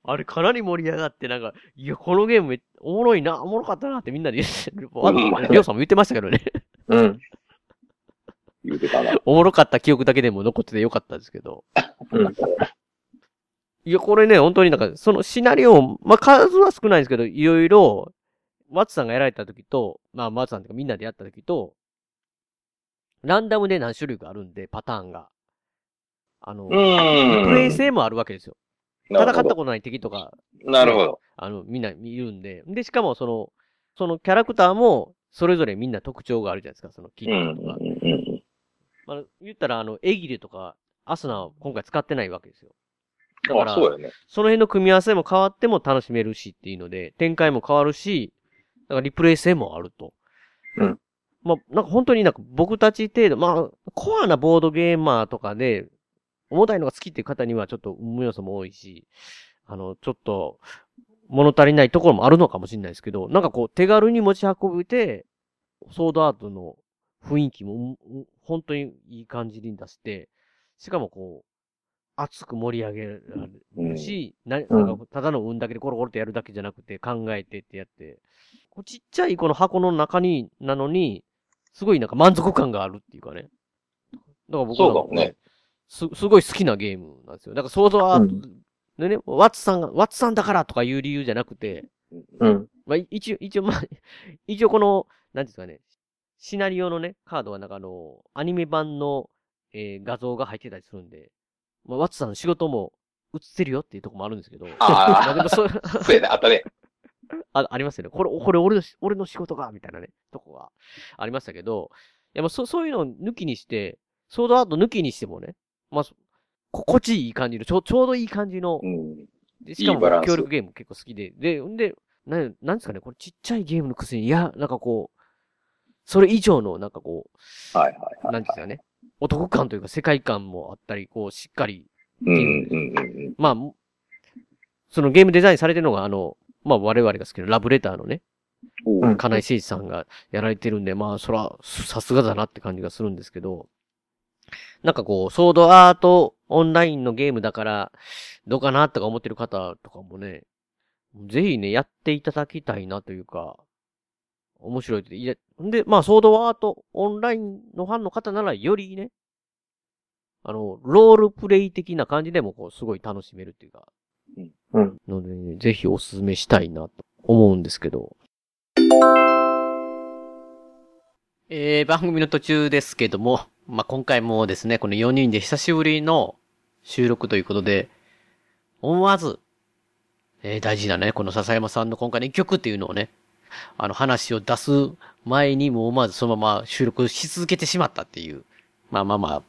あれ、かなり盛り上がって、なんか、いや、このゲームおもろいな、おもろかったなってみんなで言ってる。わうんまいりょうさんも言ってましたけどね。うん。言うてたな。おもろかった記憶だけでも残っててよかったですけど。うん。いや、これね、本当になんか、そのシナリオ、まあ、数は少ないんですけど、いろいろ、マツさんがやられた時と、まあ、マツさんとかみんなでやった時と、ランダムで何種類かあるんで、パターンが。あの、プレイ性もあるわけですよ。戦ったことない敵とか、なるほど。あの、みんな見るんで。で、しかもその、そのキャラクターも、それぞれみんな特徴があるじゃないですか、そのキットとか。まあ、言ったら、あの、エギレとか、アスナは今回使ってないわけですよ。だから、あそうやねその辺の組み合わせも変わっても楽しめるしっていうので、展開も変わるし、だからリプレイ性もあると。うん。まあ、なんか本当になんか僕たち程度、まあ、コアなボードゲーマーとかで、重たいのが好きっていう方にはちょっと無要素も多いし、あの、ちょっと、物足りないところもあるのかもしれないですけど、なんかこう、手軽に持ち運べて、ソードアートの雰囲気も、うん本当にいい感じに出して、しかもこう、熱く盛り上げるし、ななんかただの運だけでコロコロとやるだけじゃなくて考えてってやって、こうちっちゃいこの箱の中に、なのに、すごいなんか満足感があるっていうかね。だから僕そうかもね。す、すごい好きなゲームなんですよ。だからソードアートでね、ワッツさんが、ワッツさんだからとかいう理由じゃなくて、うん。まあ、一応、一応、まあ、一応この、なんですかね、シナリオのね、カードはなんかあの、アニメ版の、えー画像が入ってたりするんで、まあ、ワッツさんの仕事も映ってるよっていうとこもあるんですけど、あー。までもそう、そうやね、あったね。あ、ありますよね。これ、これ俺のし、俺の仕事か、みたいなね、とこがありましたけど、いや、もうそ、そういうのを抜きにして、ソードアート抜きにしてもね、まあ、そ心地いい感じの、ちょ、ちょうどいい感じの、でしかも協力ゲーム結構好きで、で、んで、なん、なんですかね、これちっちゃいゲームのくせに、いや、なんかこう、それ以上の、なんかこう、はいはいなんですかね、お得感というか世界観もあったり、こう、しっかり、うんうんうんまあ、そのゲームデザインされてるのが、あの、まあ我々が好きなラブレターのね、うん。金井誠司さんがやられてるんで、まあ、そら、さすがだなって感じがするんですけど、なんかこう、ソードアートオンラインのゲームだから、どうかなとか思ってる方とかもね、ぜひね、やっていただきたいなというか、面白いって。いや、んで、まあ、ソードアートオンラインのファンの方ならよりね、あの、ロールプレイ的な感じでも、こう、すごい楽しめるっていうか、うん。ので、ね、ぜひおすすめしたいなと思うんですけど。えー、番組の途中ですけども、まあ、今回もですね、この4人で久しぶりの収録ということで、思わず、えー、大事なね、この笹山さんの今回の一曲っていうのをね、あの話を出す前にも思わずそのまま収録し続けてしまったっていう、まあまあまあ、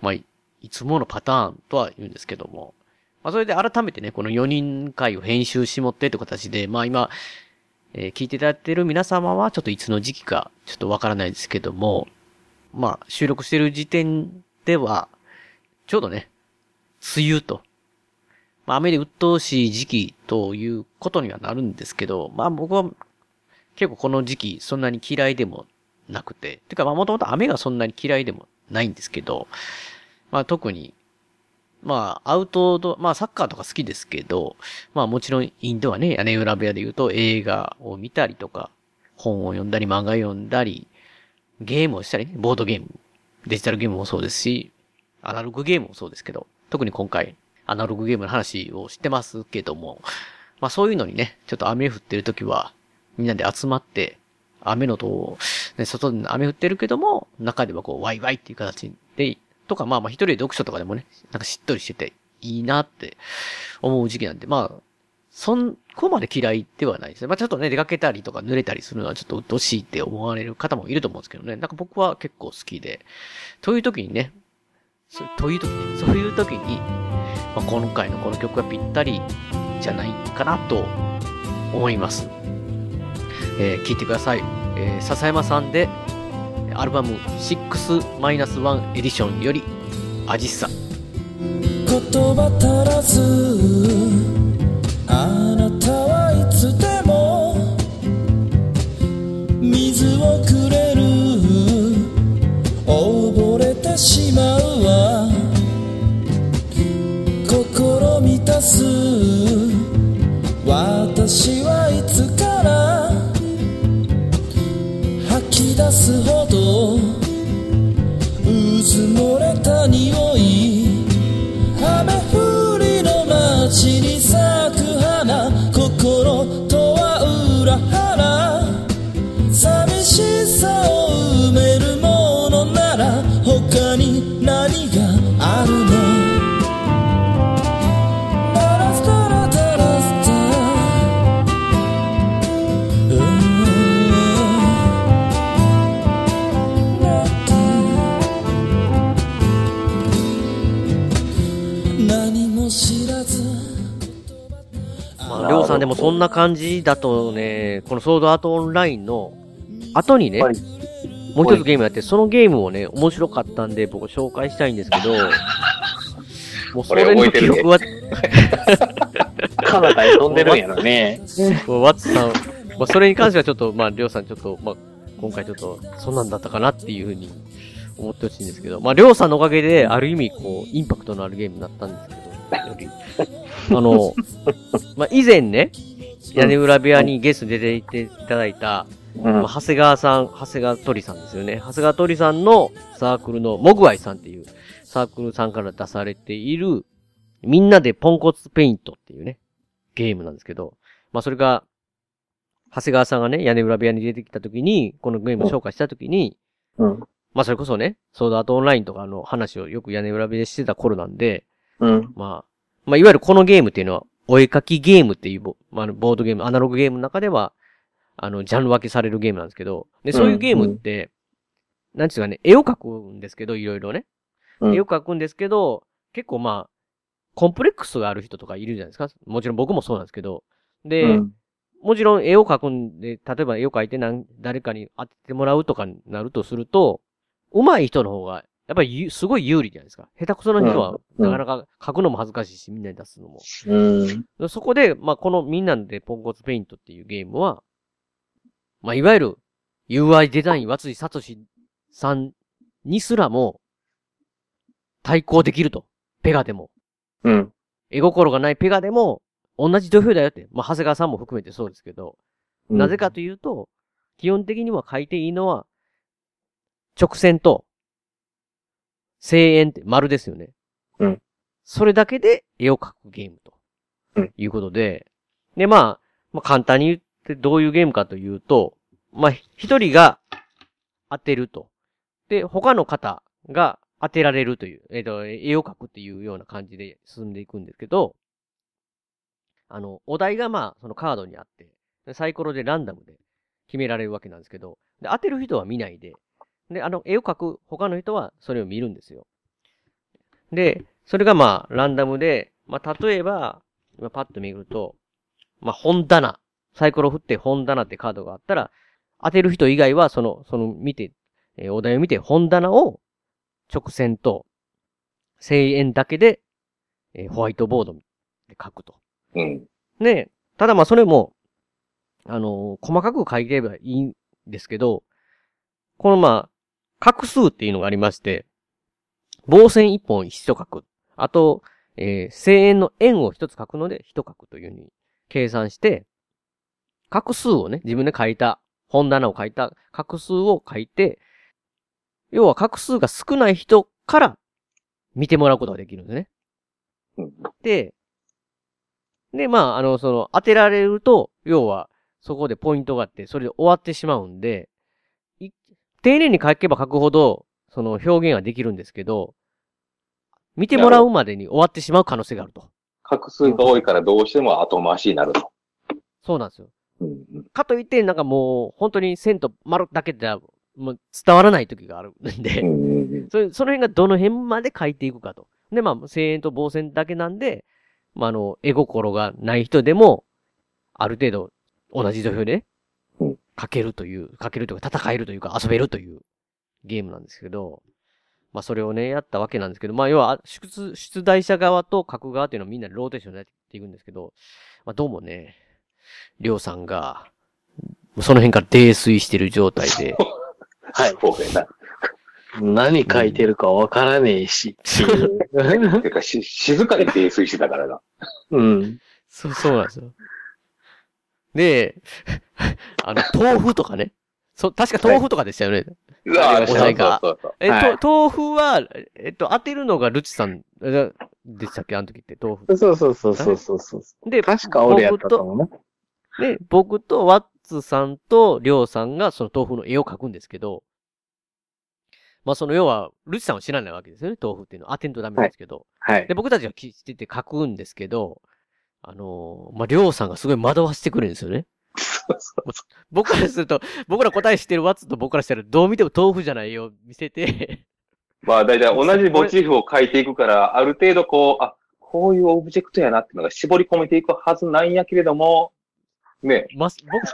まあ、いつものパターンとは言うんですけども、まあそれで改めてね、この4人回を編集しもってという形で、まあ今、えー聞いていただいている皆様はちょっといつの時期かちょっとわからないですけども、まあ収録してる時点では、ちょうどね、梅雨と、まあ雨で鬱陶しい時期ということにはなるんですけど、まあ僕は結構この時期そんなに嫌いでもなくて、てかまあもともと雨がそんなに嫌いでもないんですけど、まあ特に、まあアウトドア、まあサッカーとか好きですけど、まあもちろんインドはね、屋根裏部屋で言うと映画を見たりとか、本を読んだり漫画読んだり、ゲームをしたりね、ボードゲーム、デジタルゲームもそうですし、アナログゲームもそうですけど、特に今回、アナログゲームの話をしてますけども、まあそういうのにね、ちょっと雨降ってる時は、みんなで集まって、雨のと、ね、外で雨降ってるけども、中ではこう、ワイワイっていう形で、とか、まあまあ一人で読書とかでもね、なんかしっとりしてていいなって思う時期なんで、まあ、そんこまで嫌いではないですね。まあちょっとね、出かけたりとか濡れたりするのはちょっと鬱陶しいって思われる方もいると思うんですけどね。なんか僕は結構好きで。という時にね、そうという時に、そういう時に、まあ、今回のこの曲がぴったりじゃないかなと思います。えー、聞いてください。えー、笹山さんで、アルバム6-1エディションより、アジッサ。言葉足らずあなたはいつでも水をくれる溺れてしまうわ心満たす私はそんな感じだとね、このソードアートオンラインの後にね、もう一つゲームやって、そのゲームをね、面白かったんで僕紹介したいんですけど、もうそれの記憶は、カナダに飛んでるんやろね。ワッツさん、まあ、それに関してはちょっと、まあ、りょうさんちょっと、まあ、今回ちょっと、そんなんだったかなっていうふうに思ってほしいんですけど、まあ、りょうさんのおかげで、ある意味、こう、インパクトのあるゲームになったんですけど。あの、まあ、以前ね、屋根裏部屋にゲスト出ていっていただいた、まあ、長谷川さん、長谷川鳥さんですよね。長谷川鳥さんのサークルのモグワイさんっていうサークルさんから出されている、みんなでポンコツペイントっていうね、ゲームなんですけど、まあそれが、長谷川さんがね、屋根裏部屋に出てきた時に、このゲームを紹介した時に、うん。まあそれこそね、ソードアートオンラインとかの話をよく屋根裏部屋でしてた頃なんで、うん。まあ、まあいわゆるこのゲームっていうのは、お絵描きゲームっていうボ,、まあ、ボードゲーム、アナログゲームの中では、あの、ジャンル分けされるゲームなんですけど、で、そういうゲームって、なんていうかね、絵を描くんですけど、いろいろね。うん絵を描くんですけど、結構まあ、コンプレックスがある人とかいるじゃないですか。もちろん僕もそうなんですけど。で、うんもちろん絵を描くんで、例えば絵を描いてなん誰かに当ててもらうとかになるとすると、上手い人の方が、やっぱりゆすごい有利じゃないですか。下手くそな人は、うんなかなか描くのも恥ずかしいし、みんなに出すのも。うん。そこで、まあ、このみんなでポンコツペイントっていうゲームは、まあ、いわゆる UI デザイン、松井聡さんにすらも対抗できると。ペガでも。うん。絵心がないペガでも、同じ土俵だよって。まあ、長谷川さんも含めてそうですけど、うんなぜかというと、基本的には書いていいのは、直線と、声援って丸ですよね。うん。それだけで絵を描くゲームと。うんいうことで、で、まあ、まあ、簡単に言ってどういうゲームかというと、まあ、一人が当てると。で、他の方が当てられるという、えっ、と、絵を描くっていうような感じで進んでいくんですけど、あの、お題がまあ、そのカードにあって、でサイコロでランダムで決められるわけなんですけど、で、当てる人は見ないで、で、あの、絵を描く他の人はそれを見るんですよ。で、それがまあ、ランダムで、まあ、例えば、今パッと見ると、まあ、本棚。サイコロ振って本棚ってカードがあったら、当てる人以外は、その、その見て、えーお題を見て本棚を直線と、声援だけで、えーホワイトボードで書くと。うん。ねただまあそれも、あのー細かく書いてればいいんですけど、このまあ、画数っていうのがありまして、棒線一本一書く。あと、えー、声援の円を一つ書くので一書くというふうに計算して、画数をね、自分で書いた、本棚を書いた画数を書いて、要は画数が少ない人から見てもらうことができるんですね。で、で、まあ、あの、その、当てられると、要は、そこでポイントがあって、それで終わってしまうんで、丁寧に書けば書くほど、その表現はできるんですけど、見てもらうまでに終わってしまう可能性があると。画数が多いからどうしても後回しになると。そうなんですよ。うんかといって、なんかもう、本当に線と丸だけじゃ、もう伝わらない時があるんで、それその辺がどの辺まで書いていくかと。で、まあ、声援と防線だけなんで、まあ、あの、絵心がない人でも、ある程度、同じ土俵で、書けるという、書けるというか、戦えるというか、遊べるというゲームなんですけど、まあ、それをね、やったわけなんですけど、まあ、要は、出出題者側と書く側っていうのをみんなでローテーションでやっていくんですけど、まあ、どうもね、りょうさんが、その辺から泥酔してる状態で、はい。そうやな。何書いてるかわからねえし。てか、し、静かに泥酔してたからな。うん。そう、そうなんですよ。で、あの、豆腐とかね。そう、確か豆腐とかでしたよね。うわお題が。えと、豆腐は、えっと、当てるのがルチさん、えでしたっけ？あの時って、豆腐。そうそうそうそうそうそう。で、確か俺やったと思うな。で、僕とワッツさんとりょうさんがその豆腐の絵を描くんですけど、まあその要は、ルチさんは知らないわけですよね、豆腐っていうのは。当てんとダメなんですけど。はいで、。僕たちは知ってて書くんですけど、あのーまあ、りょうさんがすごい惑わしてくるんですよね。僕からすると、僕ら答え知ってるワッツと僕からしたらどう見ても豆腐じゃないよ、見せて、まあ、だいたい同じモチーフを書いていくから、ある程度こう、あ、こういうオブジェクトやなっていうのが絞り込めていくはずなんやけれども、ね、ま、僕、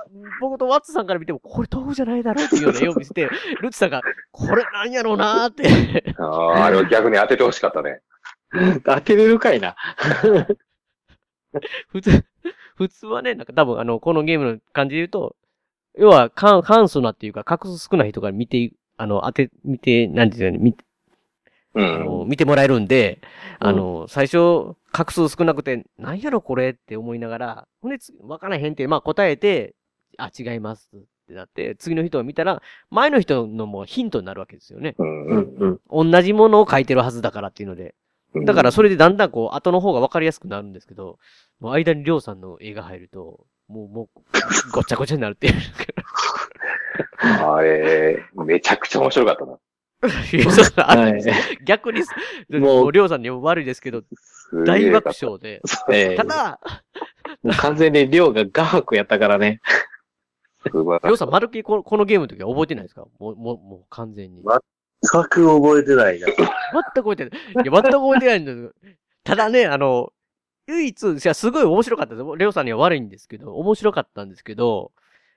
僕とワッツさんから見ても、これ豆腐じゃないだろうっていうような絵を見せて、ルチさんが、これなんやろうなーって。あーあれは逆に当ててほしかったね。当てれるかいな。普通、普通はね、なんか多分あの、このゲームの感じで言うと、要は、簡、簡素なっていうか、画数少ない人から見てい、あの、当て、見て、なんていうの、見て、うんあの、見てもらえるんで、あの、最初、画数少なくて、なんやろこれって思いながら、ほんで、つわからへんって、まあ答えて、あ、違いますってなって、次の人を見たら、前の人のもヒントになるわけですよね。うんううんんうん。同じものを書いてるはずだからっていうので。うんだからそれでだんだんこう、後の方が分かりやすくなるんですけど、もう間にりょうさんの絵が入ると、もう、もう、ごちゃごちゃになるっていう。あれ、めちゃくちゃ面白かったな。いやだはい逆に、もうもうりょうさんにも悪いですけど、大爆笑で。ええただ、完全に量が画伯やったからね。りょうさん、まるっきりこのこのゲームの時は覚えてないですか？もう、もう、もう完全に。全く覚えてないな。全く覚えてない。いや、全く覚えてないんですよ。ただね、あの、唯一、いや、すごい面白かったです。りょうさんには悪いんですけど、面白かったんですけど、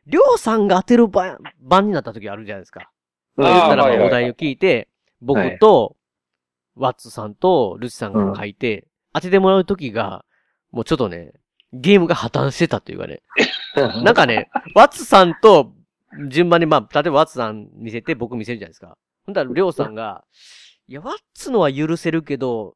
りょうさんが当てる番、番になった時あるじゃないですか。言ったら、お題を聞いて、僕と、ワッツさんと、ルチさんが書いて、当ててもらう時が、もうちょっとね、ゲームが破綻してたというかね。なんかね、ワッツさんと、順番に、まあ、例えばワッツさん見せて、僕見せるじゃないですか。ほんだら、りょうさんが、いや、ワッツのは許せるけど、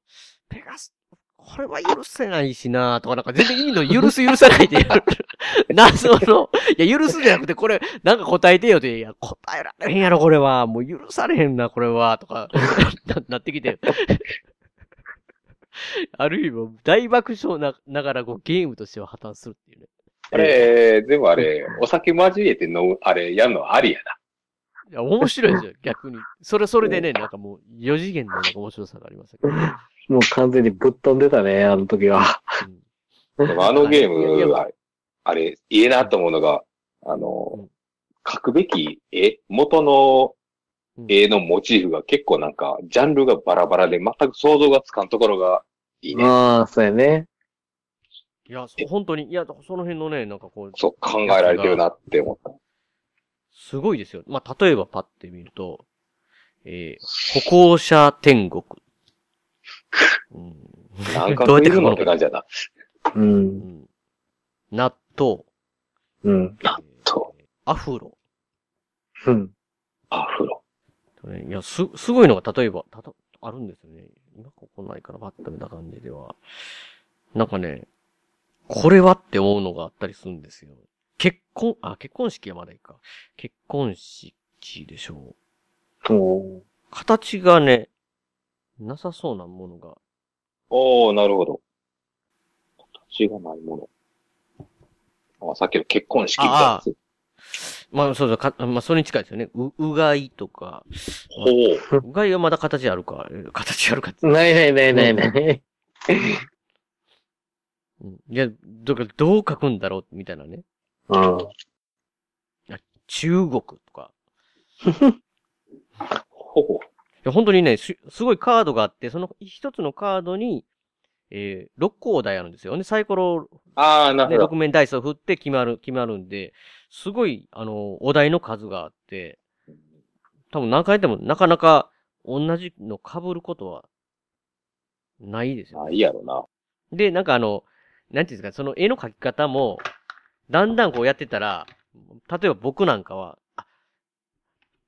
ペガス、これは許せないしなとか、なんか全然意味の許す許さないでやる。謎の、いや、許すじゃなくて、これ、なんか答えてよって、いや、答えられへんやろ、これは。もう許されへんな、これは。とか、ななってきて。ある意味、大爆笑なながら、こう、ゲームとしては破綻するっていうね。あれ、でもあれ、お酒交えての、あれ、やるのありやな。いや、面白いですよ、逆に。それ、それでね、なんかもう、4次元のなんか面白さがありましたけど。もう完全にぶっ飛んでたね、あの時は。うんでもあのゲーム、あれ、あれ、いいなと思うのが、あの、書くべき絵、元の絵のモチーフが結構なんか、ジャンルがバラバラで全く想像がつかんところがいいね。ああ、そうやね。いや、本当に、いや、その辺のね、なんかこう、そう、考えられてるなって思った。すごいですよ。まあ、例えばパッて見ると、えー、歩行者天国。うんなんかどうやって書くのな。う。うんん納豆。うん。納豆。アフロ。うん。アフロ。ねいや、す、すごいのが、例えば、たと、あるんですよね。今ここないから、パッと見た感じでは。なんかね、これはって思うのがあったりするんですよ。結婚、あ、結婚式はまだいいか。結婚式でしょう。お形がね、なさそうなものが。おー、なるほど。形がないもの。あ、さっきの結婚式みたいなやつ。まあ、そうそう、か、まあ、それに近いですよね。う、うがいとか。ほう。うがいはまだ形あるか。え形あるかって。ないないないないない。うん。いや、だからどう書くんだろうみたいなね。うん。中国とか。ほほ。いや本当にね、す、すごいカードがあって、その一つのカードに、えー、6個お題あるんですよね。サイコロ、ああ、なね、るほ6面ダイスを振って決まる、決まるんで、すごい、あの、お題の数があって、多分何回やってもなかなか同じの被ることはないですよ、ど。あいいやろな。で、なんかあの、なんていうんですか、その絵の描き方も、だんだんこうやってたら、例えば僕なんかは、あ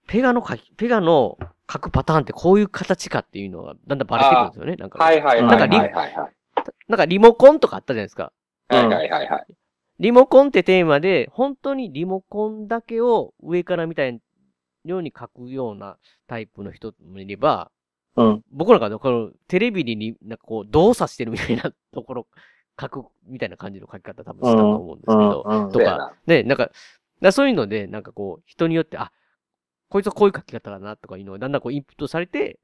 ペガの描き、ペガの描くパターンってこういう形かっていうのがだんだんバレてくるんですよね。なんか、はいはいはいはいなんかリ、はいはい。なんかリモコンとかあったじゃないですか。はいはいはいはい。リモコンってテーマで、本当にリモコンだけを上から見たように書くようなタイプの人もいれば、うん。僕なんかねこのテレビになんかこう動作してるみたいなところ書くみたいな感じの書き方多分したと思うんですけど、うんとかね、なんか、だからそういうので、なんかこう、人によって、あ、こいつはこういう書き方だなとかいうのがだんだんこうインプットされて、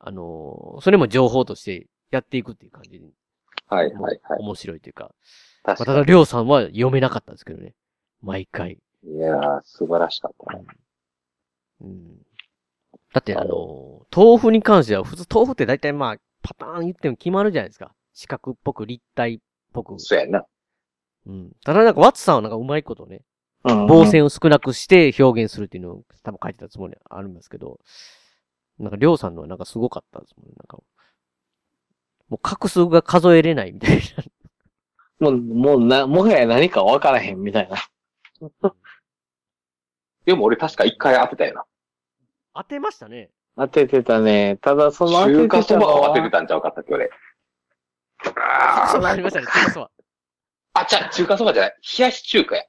あのーそれも情報としてやっていくっていう感じに、はいはいはい。面白いというか、確かまあただ、りょうさんは読めなかったんですけどね。毎回。に。いやー、素晴らしかったな。うん。だって、あのー豆腐に関しては、普通豆腐って大体まあ、パターン言っても決まるじゃないですか。四角っぽく、立体っぽく。そうやな。うん。ただなんか、ワッツさんはなんかうまいことね、うん。棒線を少なくして表現するっていうのを多分書いてたつもりあるんですけど、なんか、りょうさんのはなんかすごかったですもんね。なんか、もう画数が数えれないみたいな。もう、もうな、もはや何か分からへんみたいな。でも俺確か一回当てたよな。当てましたね。当ててたね。ただその当て中華てたのそばを当てては、たんちゃうかったっけ俺。そうなりましたね。そうあ、ちゃ、中華そばじゃない。冷やし中華や。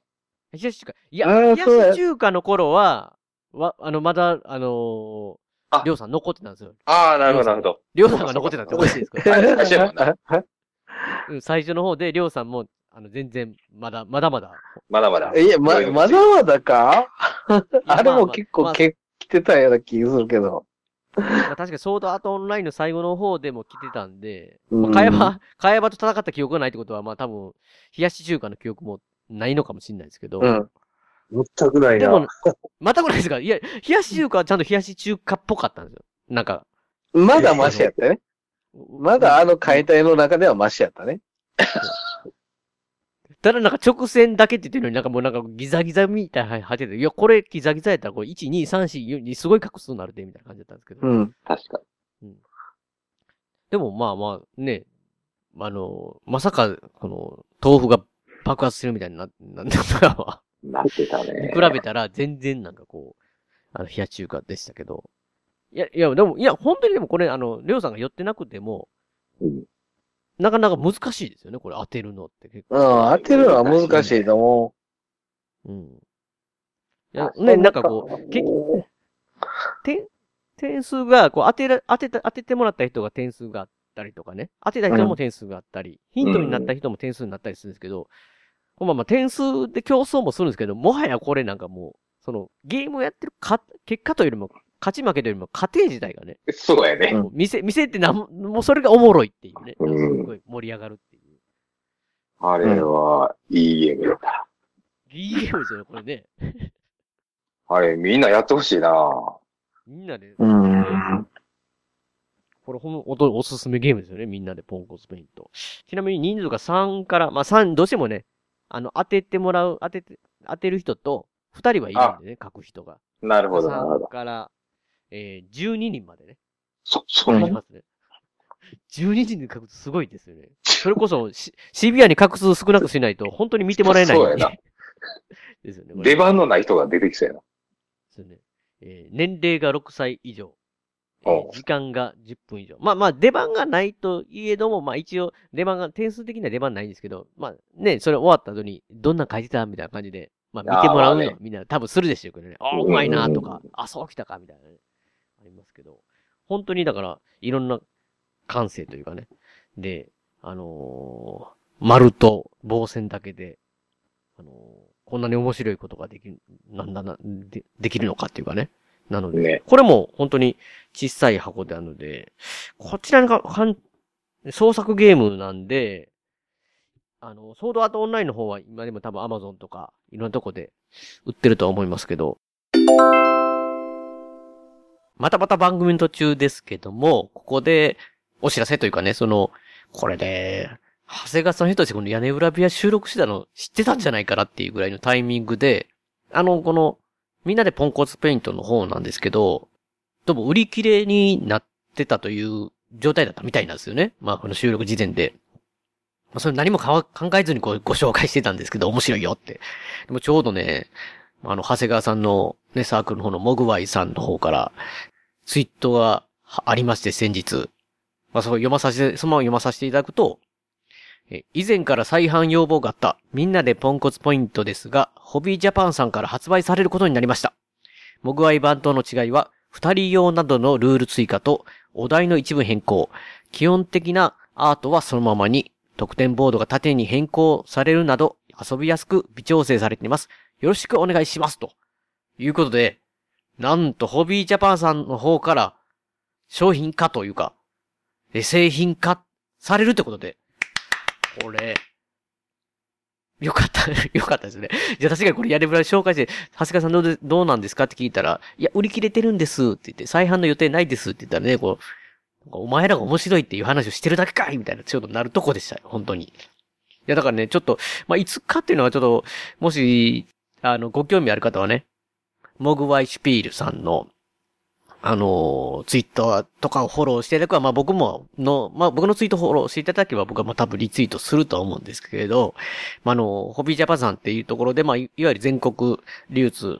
冷やし中華。いや、冷ややし中華の頃は、わ、あの、まだ、あのー、ありょうさん残ってたんですよ。ああ、なるほど、なるほど。りょうさんが残ってたんですよ。美味しいですか？うん最初の方で、りょうさんも、あの、全然、まだ、まだまだ。まだまだ。いや、ま、まだまだか？あれも結まあ構け、来てたような気がするけど。まあ、確かにソードアートオンラインの最後の方でも来てたんで、うんまあ、会話、会話と戦った記憶がないってことは、まあ多分、冷やし中華の記憶もないのかもしれないですけど。うん。全くないな。でも、またぐらいですか？いや、冷やし中華はちゃんと冷やし中華っぽかったんですよ。なんか。まだマシやったね。まだあの解体の中ではマシやったね。ただなんか直線だけって言ってるのになんかもうなんかギザギザみたいな入ってて、いや、これギザギザやったらこれ1、2、3、4、4にすごい画数になるで、みたいな感じだったんですけど。うん。確かでもまあまあね、あの、まさか、この、豆腐が爆発するみたいにな、なんだった。なってたね。比べたら全然なんかこう、あの、冷や中華でしたけど。いや、いや、でも、いや、本当にでもこれ、あの、りょうさんが寄ってなくても、うんなかなか難しいですよね、これ当てるのって結構。うん、当てるのは難しいと思うん。いや、ね、なんかこう、結局、点、点数が、こう、当てら、当てた、当ててもらった人が点数があったりとかね。当てた人も点数があったり、ヒントになった人も点数になったりするんですけど、まあまあ点数で競争もするんですけど、もはやこれなんかもう、その、ゲームをやってるか、結果というよりも、勝ち負けというよりも、過程自体がね、そうやね。もう店、店ってなんも、もうそれがおもろいっていうね。うんすごい盛り上がるっていう。あれは、いいゲームだった。いいゲームですよね、これね。あれ、みんなやってほしいなみんなで、う。うん。これほんおおすすめゲームですよね。みんなでポンコツペイント。ちなみに人数が3から、まあ3、どうしてもね、あの、当ててもらう、当てて、当てる人と、2人はいるんでね、書く人が。なるほど、なるほ3ど。から、えー、12人までね。そ、そんないますね。12人で書くとすごいですよね。それこそ、しシビアに画数少なくしないと、本当に見てもらえない。そうやな。ですよね。出番のない人が出てきそうやな。ですよね。えー年齢が6歳以上。時間が10分以上。まあまあ、出番がないといえども、まあ一応、出番が、点数的には出番ないんですけど、まあね、それ終わった後に、どんなん書いてたみたいな感じで、まあ見てもらうの、ねみんな多分するでしょうけどね。ああ、うまいなとか、あ、そうきたか、みたいなね。ありますけど。本当にだから、いろんな感性というかね。で、あのー丸と棒線だけで、あのーこんなに面白いことができる、なんだな、で、できるのかっていうかね。なので、ねこれも本当に小さい箱であるので、こちらが、かん創作ゲームなんで、あの、ソードアートオンラインの方は今でも多分 Amazon とか、いろんなとこで売ってるとは思いますけど、またまた番組の途中ですけども、ここでお知らせというかね、その、これで、長谷川さんの人たちこの屋根裏部屋収録してたの知ってたんじゃないかなっていうぐらいのタイミングで、あの、この、みんなでポンコツペイントの方なんですけど、どうも売り切れになってたという状態だったみたいなんですよね。まあこの収録時点で。まあそれ何も考えずにこうご紹介してたんですけど、面白いよって。でもちょうどね、あの、長谷川さんのね、サークルの方のモグワイさんの方から、ツイートがありまして、先日。まあ、そこ読まさせて、そのまま読まさせていただくと、え以前から再販要望があった、みんなでポンコツポイントですが、ホビージャパンさんから発売されることになりました。モグワイ版との違いは、二人用などのルール追加と、お題の一部変更。基本的なアートはそのままに、得点ボードが縦に変更されるなど、遊びやすく微調整されています。よろしくお願いします。ということで、なんと、ホビージャパンさんの方から、商品化というか、製品化されるってことで、これ、よかった、よかったですね。じゃあ確かにこれやれぶら紹介して、長谷川さんどうで、どうなんですかって聞いたら、いや、売り切れてるんですって言って、再販の予定ないですって言ったらね、こう、お前らが面白いっていう話をしてるだけかいみたいな、ちょっとなるとこでしたよ、本当に。いや、だからね、ちょっと、まあ、いつかっていうのはちょっと、もし、あの、ご興味ある方はね、モグワイシュピールさんの、あのーツイッターとかをフォローしていただくは、まあ僕も、の、まあ僕のツイートフォローしていただけば僕はまあ多分リツイートするとは思うんですけれど、まああの、ホビージャパンさんっていうところで、まあいわゆる全国流通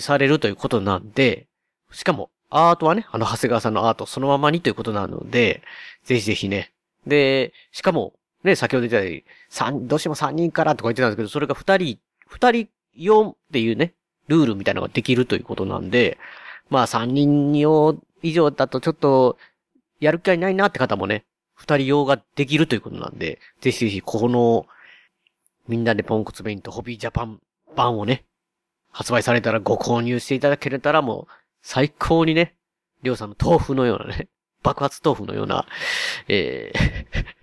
されるということなんで、しかもアートはね、あの長谷川さんのアートそのままにということなので、ぜひぜひね。で、しかも、ね、先ほど言ったように、三、どうしても3人からとか言ってたんですけど、それが2人、2人用っていうね、ルールみたいなのができるということなんで、まあ3人用以上だとちょっと、やる気がないなって方もね、2人用ができるということなんで、ぜひぜひこの、みんなでポンコツベインとホビージャパン版をね、発売されたらご購入していただけたらもう、最高にね、りょうさんの豆腐のようなね、爆発豆腐のような、えー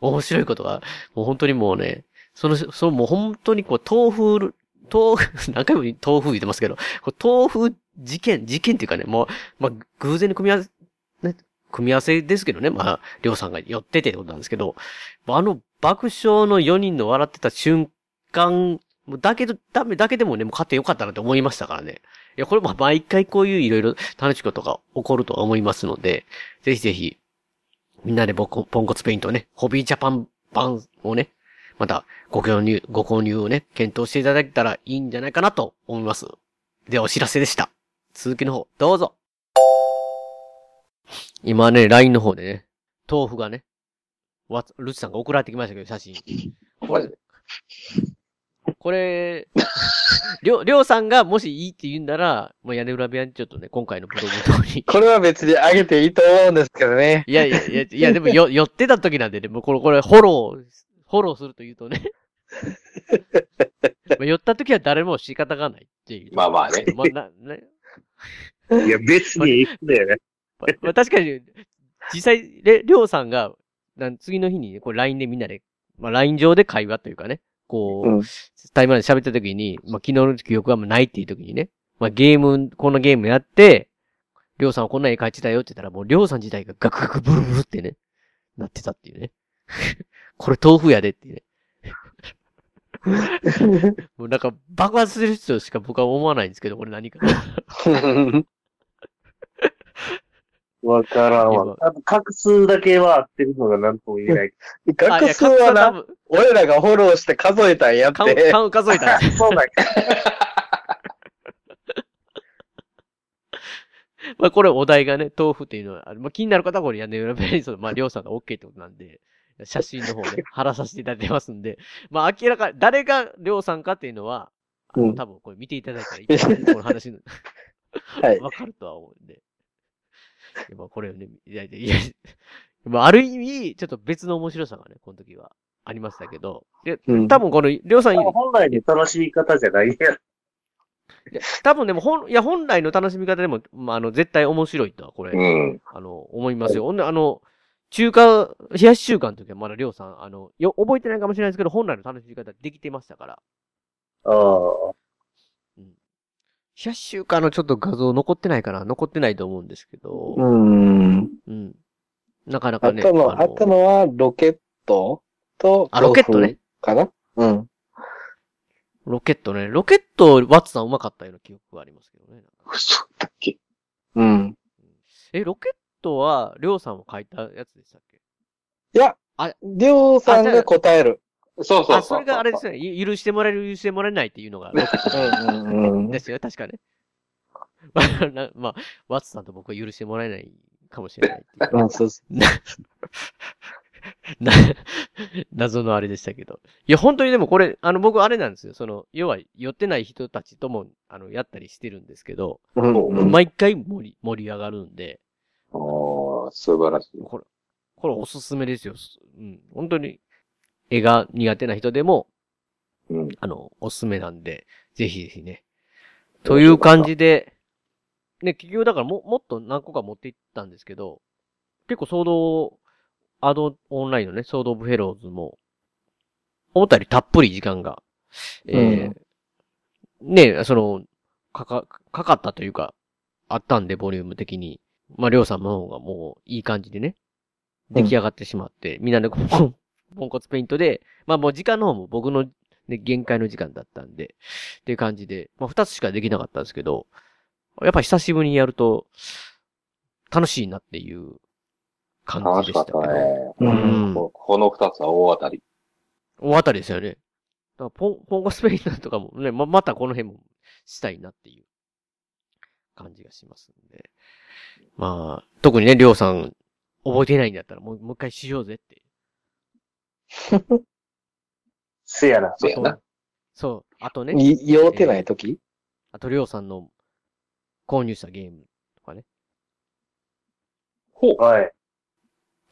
面白いことが、もう本当にもうね、その、そのもう本当にこう、豆腐、豆腐、何回も豆腐言ってますけど、豆腐事件、事件っていうかね、もう、まあ、偶然に組み合わせ、ね、組み合わせですけどね、まあ、りょうさんが寄っててってことなんですけど、あの爆笑の4人の笑ってた瞬間、もうだけど、ダメだけでもね、もう勝ってよかったなって思いましたからね。いや、これまあ毎回こういういろいろ楽しいことが起こるとは思いますので、ぜひぜひ、みんなでポコポンコツペイントね、ホビージャパン版をね、またご購入、ご購入をね、検討していただけたらいいんじゃないかなと思います。ではお知らせでした。続きの方、どうぞ。今ね、LINE の方でね、豆腐がね、わ、ルチさんが送られてきましたけど、写真。これ、これ、りょう、りょうさんがもしいいって言うんなら、もう屋根裏部屋にちょっとね、今回のブログの通り。これは別にあげていいと思うんですけどね。いやいやいや、いやでもよ、寄ってた時なんでね、もうこれ、これ、フォロー、フォローすると言うとね。まあ寄った時は誰も仕方がないっていう。まあまあね。まあ、な、ね。いや、別に行くんだよね。ままあ、確かに、実際、れりょうさんが、なん次の日にね、こう LINE でみんなで、まあ LINE 上で会話というかね、こう、タイムラインで喋った時に、まあ昨日の記憶がもうないっていう時にね、まあゲーム、このゲームやって、りょうさんはこんな絵描いてたよって言ったら、もうりょうさん自体がガクガクブルブルってね、なってたっていうね。これ豆腐やでってね。もうなんか爆発する人しか僕は思わないんですけど、これ何か。わからんわ。あと、画数だけは合ってるのが何とも言えない。画数はな、俺らがフォローして数えたんやって。カウン数えたんや そうだまあこれお題がね、豆腐っていうのは、まあ気になる方はこれ屋根裏部屋にその、まありょうさんが OK ってことなんで、写真の方ね、貼らさせていただいてますんで、まあ明らか、誰がりょうさんかっていうのは、あの多分これ見ていただいたらいいかなこの話の、はい。わかるとは思うんで。まあこれをね、いやいやいや、まあある意味、ちょっと別の面白さがね、この時はありましたけど、で、多分この、りょうさん、本来の楽しみ方じゃない。やん。いや多分でも、ほん、いや、本来の楽しみ方でも、まあ、あの、絶対面白いとは、これ、うん。あの、思いますよ。ほんで、あの、中華、冷やし中華の時はまだりょうさん、あの、よ、覚えてないかもしれないですけど、本来の楽しみ方できてましたから。ああ。冷やし中華のちょっと画像残ってないかな残ってないと思うんですけど。うん。うん。なかなあかね。ったの、ああったのは、ロケットと、あロケットね。かな？うん。ロケットね。ロケット、ワッツさんうまかったような記憶がありますけどね。嘘だっけ？うん。え、ロケットは、りょうさんも書いたやつでしたっけ？いや、あ、りょうさんが答える。そうあ、それがあれですよね。ゆ許してもらえる、許してもらえないっていうのが、うんうんうんですよ、確かね。まあ、なまあ、ワッツさんと僕は許してもらえないかもしれないいう。うん、そうそう。な、謎のあれでしたけど。いや、本当にでもこれ、あの、僕あれなんですよ。その、要は、寄ってない人たちとも、あの、やったりしてるんですけど、うんうん毎回盛り、盛り上がるんで、ああ、素晴らしい。これ、これおすすめですよ。うん。本当に、絵が苦手な人でも、うん。あの、おすすめなんで、ぜひぜひね。という感じで、ね、企業だからも、もっと何個か持っていったんですけど、結構、ソード、アドオンラインのね、ソードオブフェローズも、思ったよりたっぷり時間が、えーね、その、かか、かかったというか、あったんで、ボリューム的に。まあ、りょうさんの方がもう、いい感じでね、出来上がってしまって、みんなでこう、ポンコツペイントで、まあもう時間の方も僕のね、限界の時間だったんで、っていう感じで、まあ二つしかできなかったんですけど、やっぱ久しぶりにやると、楽しいなっていう感楽しじでしたけど。かったね。うん。ここの二つは大当たり。大当たりですよね。だからポン、ポンコツペイントとかもね、ま、またこの辺もしたいなっていう感じがしますんで。まあ、特にね、りょうさん、覚えてないんだったらもう、もう一回しようぜって。せやな。せやな。そう。あとね。い酔うてない時？あと、りょうさんの購入したゲームとかね。ほう。はい。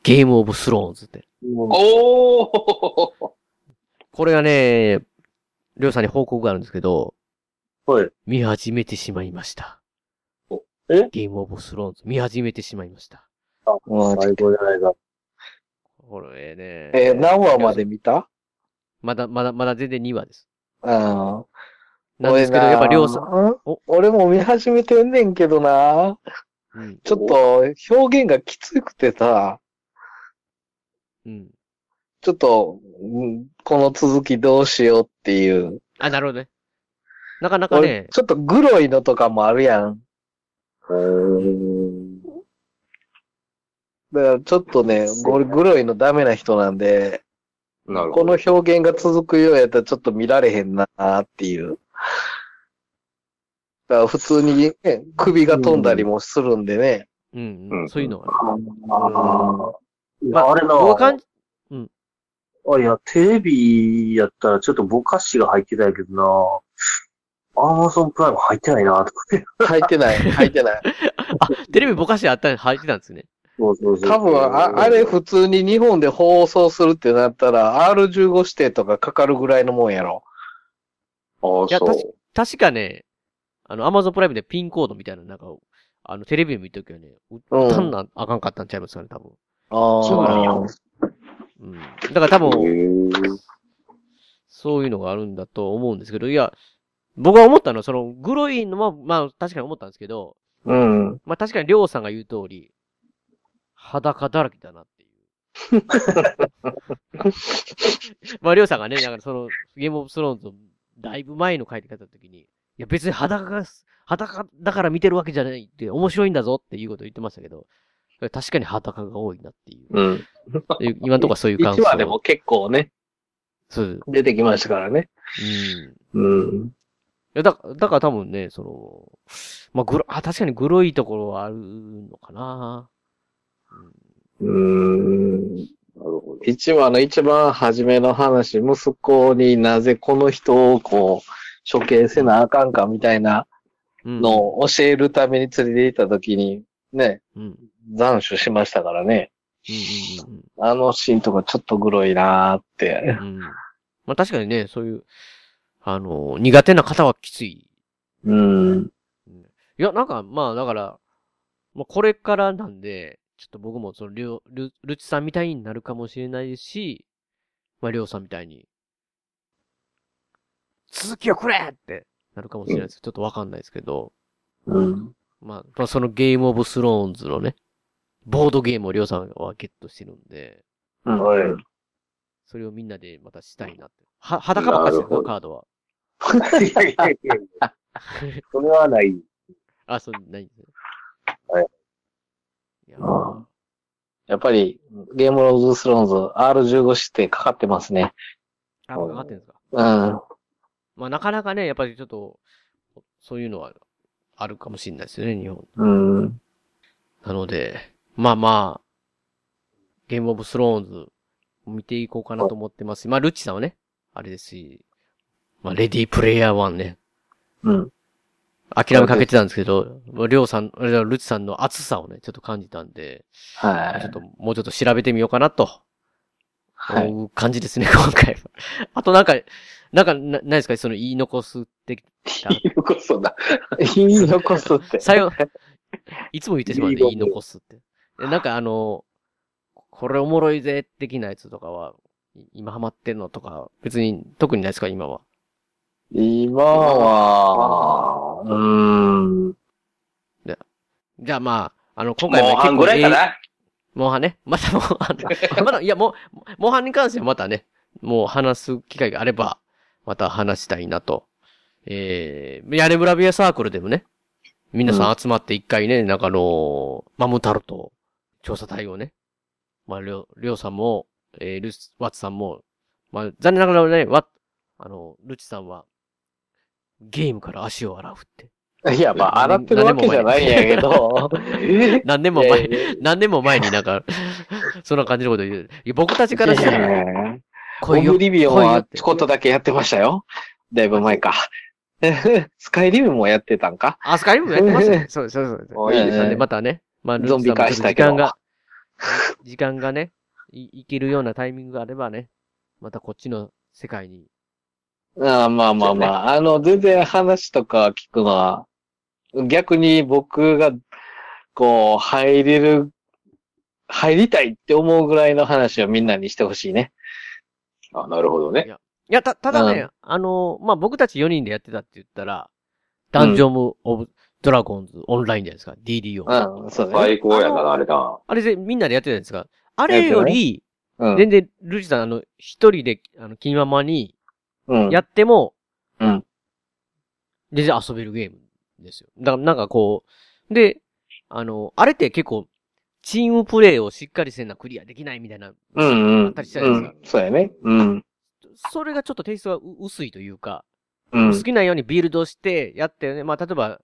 ゲームオブスローンズって。おー これがね、りょうさんに報告があるんですけど、はい。見始めてしまいました。え？ゲームオブスローンズ見始めてしまいました。あ、最高じゃないか。これね。えー何話まで見た？まだ、まだ、まだ全然2話です。ああ。なんですけど、やっぱりょうさん、ん？俺も見始めてんねんけどな。うん。ちょっと表現がきつくてさ、うん。ちょっと、うんこの続きどうしようっていう。あ、なるほどね。なかなか俺ね、ちょっとグロいのとかもあるやん。だからちょっとね、俺グロいのダメな人なんで、なるほこの表現が続くようやったらちょっと見られへんなっていう。だから普通に、ね、首が飛んだりもするんでね。うん、うん、そういうのは、ああ。あやあれな。僕は感じあ、いや、テレビやったらちょっとぼかしが入ってたんやけどな。アマゾンプライム入ってないな、とか。入ってない、入ってない。テレビぼかしてあった、入ってたんですね。そうそうそう。多分あ、あれ普通に日本で放送するってなったら R15 指定とかかかるぐらいのもんやろ。ああ、いや、そう確か。確かね、あの、アマゾンプライムでピンコードみたいな、なんか、あの、テレビ見るときはね、うん打たんなあかんかったんちゃいますかね、多分。ああ。そうなんやうん。だから多分、そういうのがあるんだと思うんですけど、いや、僕が思ったのは、その、グロいのも、まあ、確かに思ったんですけど、うん。まあ確かにりょうさんが言う通り、裸だらけだなっていう。まありょうさんがね、なんかその、ゲームオブスローンズのだいぶ前の書いて方の時に、いや別に裸が、裸だから見てるわけじゃないって、面白いんだぞっていうことを言ってましたけど、確かに裸が多いなっていう。うん。今のところはそういう感1想。話でも結構ね、そう。出てきましたからね。うん。うん。いや、だ、だから多分ね、その、まあ、グロ、あ、確かにグロいところはあるのかな。うーん。一話の一番初めの話、息子になぜこの人をこう、処刑せなあかんかみたいなのを教えるために連れて行った時に、ね、うん。斬首しましたからね。あのシーンとかちょっとグロいなーって。うん。まあ確かにね、そういう、あの、苦手な方はきつい。うん。いや、なんか、まあだから、まあこれからなんで、ちょっと僕もその、りょう、ルルチさんみたいになるかもしれないし、まあ、りょうさんみたいに、続きをくれってなるかもしれないですけど、ちょっとわかんないですけど、うん。まあ、まあそのゲームオブスローンズのね、ボードゲームをりょうさんはゲットしてるんで、うん。はい。それをみんなでまたしたいなって。は、裸ばっかしてるカードは。いやいやいやいやそれはない。あ、そう、ないですね。はい。いやーやっぱり、ゲームオブスローンズ R15 指定かかってますね。あ、かかってるんですか。うん。まあ、なかなかね、やっぱりちょっと、そういうのはあるかもしれないですよね、日本。うん。なので、まあまあ、ゲームオブスローンズ、見ていこうかなと思ってますし、まあ、ルッチさんはね、あれですし、まあ、レディープレイヤー1ね、うん。諦めかけてたんですけど、りょうさん、ルッチさんの熱さをね、ちょっと感じたんで、はい。ちょっと、もうちょっと調べてみようかなと、はい。感じですね、今回は。あとなんか、なんか、な、ないですか？その言い残すって、言い残すんだ。言い残すって。最後、いつも言ってしまうんで、言い残すって。でなんかあの、これおもろいぜ、的なやつとかは、い今ハマってんのとか、別に特にないですか、今は。今は、うーん。じゃあまあ、あの、今回ももう半ぐらいかな？モンハンね？またモンハン。まだ、いや、もう、モンハンに関してはまたね、もう話す機会があれば、また話したいなと。えー、屋根ブラビアサークルでもね、皆さん集まって一回ね、なんかあのーマムタルト調査隊をね、まあ、りょう、りょうさんも、えー、ルス、ワッツさんも、まあ、残念ながらね、ワッ、あの、ルチさんは、ゲームから足を洗うって。いや、まあ、洗ってるわけじゃないんやけど。何年も前何年も前になんか、そんな感じのこと言う。僕たちからしたら、ら、オ来いよブリビオンはちょこっとだけやってましたよ。だいぶ前か。スカイリムもやってたんか？あ、スカイリムやってましたね。そうそうそうそう。おいいですね。またね、まあ、ルゾンビ化した時けど間が、時間がね、い、いけるようなタイミングがあればね、またこっちの世界に。ああまあまあまあ、あの、全然話とか聞くのは、逆に僕が、こう、入れる、入りたいって思うぐらいの話をみんなにしてほしいね。あ、なるほどね。いや、た、ただね、うあの、まあ、僕たち4人でやってたって言ったら、ダンジョンオブ・ドラゴンズオンラインじゃないですか、DDO。うん、そうね。最高やな、あれな。あれでみんなでやってたんですかあれより、うん。全然、ルジさん、あの、一人で、あの、気ままにうん。やっても、うん。全然遊べるゲームですよ。だから、なんかこう、で、あの、あれって結構、チームプレイをしっかりせんなクリアできないみたいな、うんうんあったりしたじゃないですか。うん。そうやね。うん。それがちょっとテイストがう薄いというか、うん好。きなようにビルドしてやってね、まあ、例えば、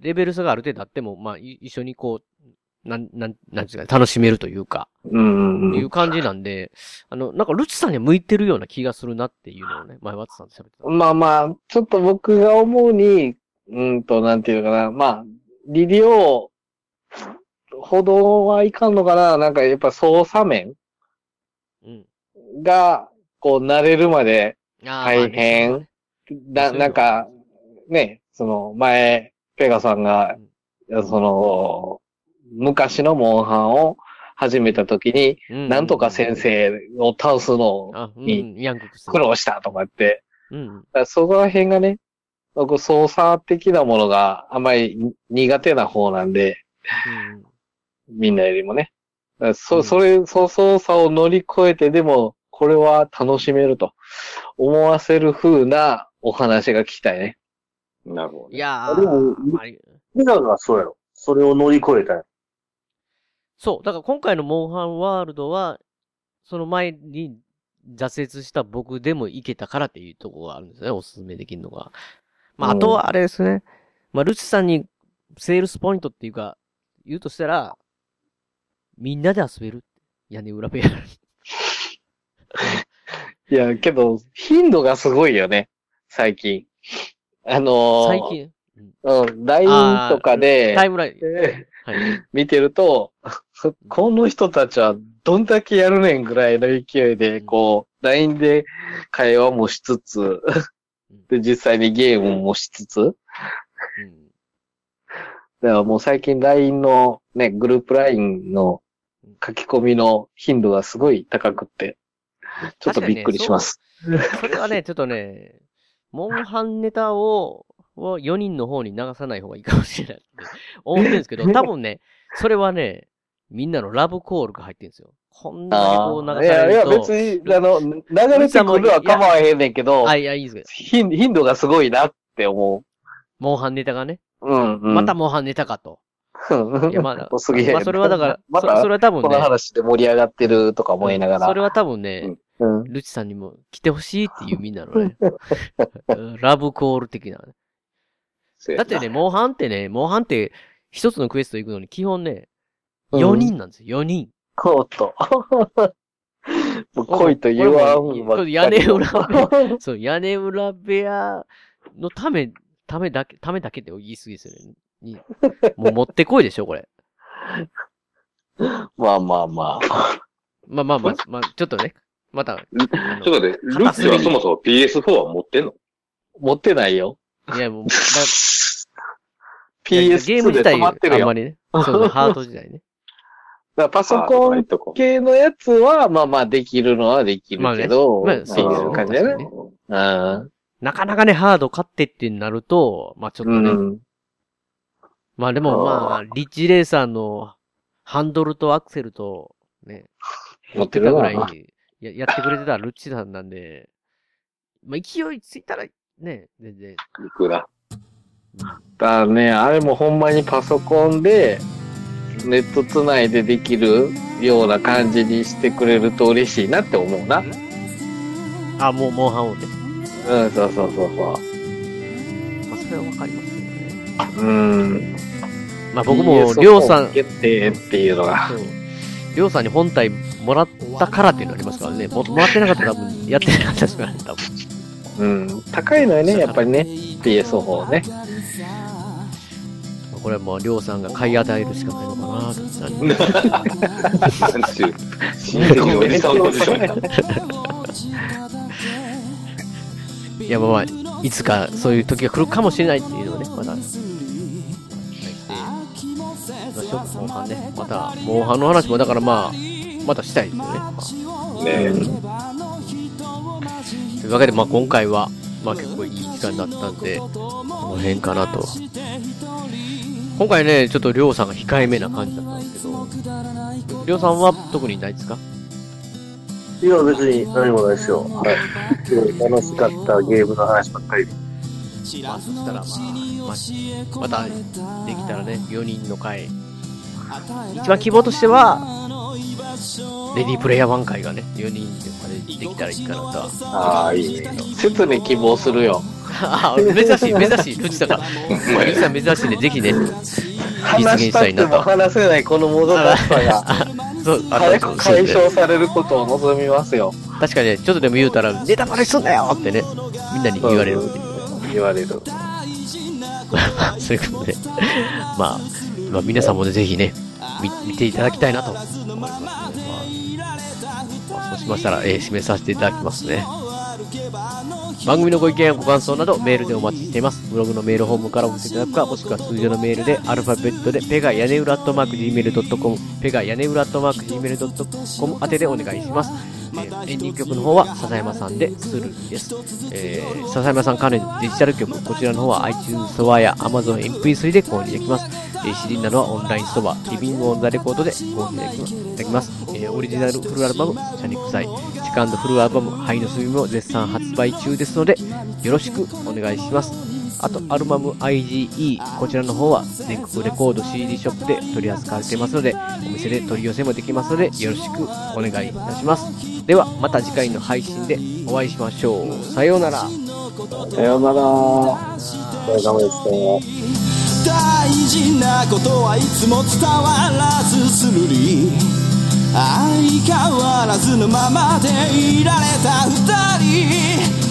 レベル差がある程度あっても、まあ、い一緒にこう、なん、なん、なんていうか、楽しめるというか、うん。いう感じなんで、あの、なんか、ルチさんには向いてるような気がするなっていうのをね、前、ワッツさんと喋ってた。まあまあ、ちょっと僕が思うに、うんと、なんていうのかな。まあ、リリオほどはいかんのかな。なんかやっぱ操作面うん。が、こう、慣れるまで大変。な、なんか、ね、その、前、ペガさんが、その、昔のモンハンを始めた時に、うんなんとか先生を倒すのに。苦労したとかって、そこら辺がね、僕操作的なものがあまり苦手な方なんで、うん。みんなよりもね。そ、うんそれ、そう操作を乗り越えてでも、これは楽しめると思わせる風なお話が聞きたいね。なるほどね。いやー、でもミラノはそうやろ。それを乗り越えたよ。そう。だから今回のモンハンワールドは、その前に挫折した僕でもいけたからっていうところがあるんですね。おすすめできるのが。まあ、あうんとはあれですね。まあ、ルチさんにセールスポイントっていうか、言うとしたら、みんなで遊べる。屋根裏部屋。いや、けど、頻度がすごいよね。最近。あのー最近？うん、LINE とかで、タイムライン。えーはい。見てると、この人たちはどんだけやるねんぐらいの勢いで、こう、LINE で会話もしつつ、で、実際にゲームもしつつ、うん。だからもう最近 LINE のね、グループ LINE の書き込みの頻度がすごい高くって、ちょっとびっくりします。それはね、ちょっとね、モンハンネタを、を4人の方に流さない方がいいかもしれないって思ってるんですけど、多分ね、それはね、みんなのラブコールが入ってるんですよ。こんなにこう流さいやいや、れると。別に、あの、流れてくるは構わへんねんけど、あ、いや、いいですけ頻頻度がすごいなって思モンハンネタがね。う。うん、うん。またモンハンネタかと。いや、まだ、すげえ。まあ、それはだから、また、そそれは多分ねこの話で盛り上がってるとか思いながら。それは多分ね、うん。ルチさんにも来てほしいっていうみんなのね、ラブコール的なね。だってね、モンハンってね、モンハンって一つのクエスト行くのに基本ね、うん4人なんですよ、4人。おっと。もう恋と言わんばっかり屋根裏部屋、そう、屋根裏部屋のため、ためだけ、ためだけって言い過ぎですよね。にもう持ってこいでしょ、これ。まあまあまあ。まあまあまあ、まあ、ちょっとね、また。ちょっと待って、ルッチはそもそも PS4 は持ってんの？持ってないよ。いや、もう、だ PS2 ゲーム自体で止まってるよあんまりね。そうそう、ハード時代ね。だパソコン系のやつは、まあまあできるのはできるけど、まあねまあそういう感じだね。うん。なかなかね、ハード買ってってなると、まあちょっとね。うんまあでもまあ、リッチレーサーのハンドルとアクセルと、ね、持ってるわぐらいにややってくれてたルッチさんなんで、まあ勢いついたら、ね、全然。行くな。だね、あれもほんまにパソコンで、ネットつないでできるような感じにしてくれると嬉しいなって思うな。あ、もう、モンハンをね。うん、そうそうそうそう。まあそれはわかりますけどね。うん。まあ僕も、りょうさん、決定っていうのが。りょうさんに本体もらったからっていうのありますからね。ももらってなかったら多分、やってなかったですからね、多分。うん。高いのよね、やっぱりね。PS4 ね。これはもう、りょうさんが買い与えるしかないのかなと。なんちゅう、親戚のおじさんポジション。いや、まあまあ、いつかそういう時が来るかもしれないっていうのをね、まだ。まあ、しょモンハンね。また、モンハンの話もだからまあ、またしたいですよね。まあねというわけで、まあ今回は、まあ結構いい時間だったんで、この辺かなと。今回ね、ちょっとりょうさんが控えめな感じだったんですけど、りょうさんは特にないですか？いや、別に何もないですよ。はい。楽しかったゲームの話ばっかりで。まあそしたらまあ、ままたできたらね、4人の回。一番希望としては、レディープレイヤー1回がね、4人とかでできたらいいかなとは。ああ、いいね。切に希望するよ。ああ、珍しい、珍しい、ルチさんが。まあ、ルチさん珍しいんで、ぜひね、実話し現した。くても話せないこのもどかしさが、そう、あ早く解消されることを望みますよ。確かにね、ちょっとでも言うたら、ネタバレすんなよってね、みんなに言われる。言われる。そういうことで、まあ、まあ、皆さんもね、ぜひね、見ていただきたいなと思いますので、まあ、そうしましたら、えー締めさせていただきますね。番組のご意見やご感想などメールでお待ちしています。ブログのメールフォームから送りいただくか、もしくは通常のメールでアルファベットでペガ屋根裏アットマーク Gmail.com、ペガ屋根裏アットマーク Gmail.com 宛てでお願いします。えーエンディング曲の方は笹山さんでスルです。えー、笹山さん関連デジタル曲、こちらの方は iTunes ストアや Amazon MP3 で購入できます。えー、CD などはオンラインストア、リビングオンザレコードで購入できます。できますえーオリジナルフルアルバム、シャニクサイ、セカンドフルアルバム、ハイのスミも絶賛発売中ですので、よろしくお願いします。あと、アルバム IGE、こちらの方は全国レコード CD ショップで取り扱われていますので、お店で取り寄せもできますので、よろしくお願いいたします。では、また次回の配信でお会いしましょう。さようなら。さようなら。お疲れ様でした。大事なことはいつも伝わらずするり相変わらずのままでいられた二人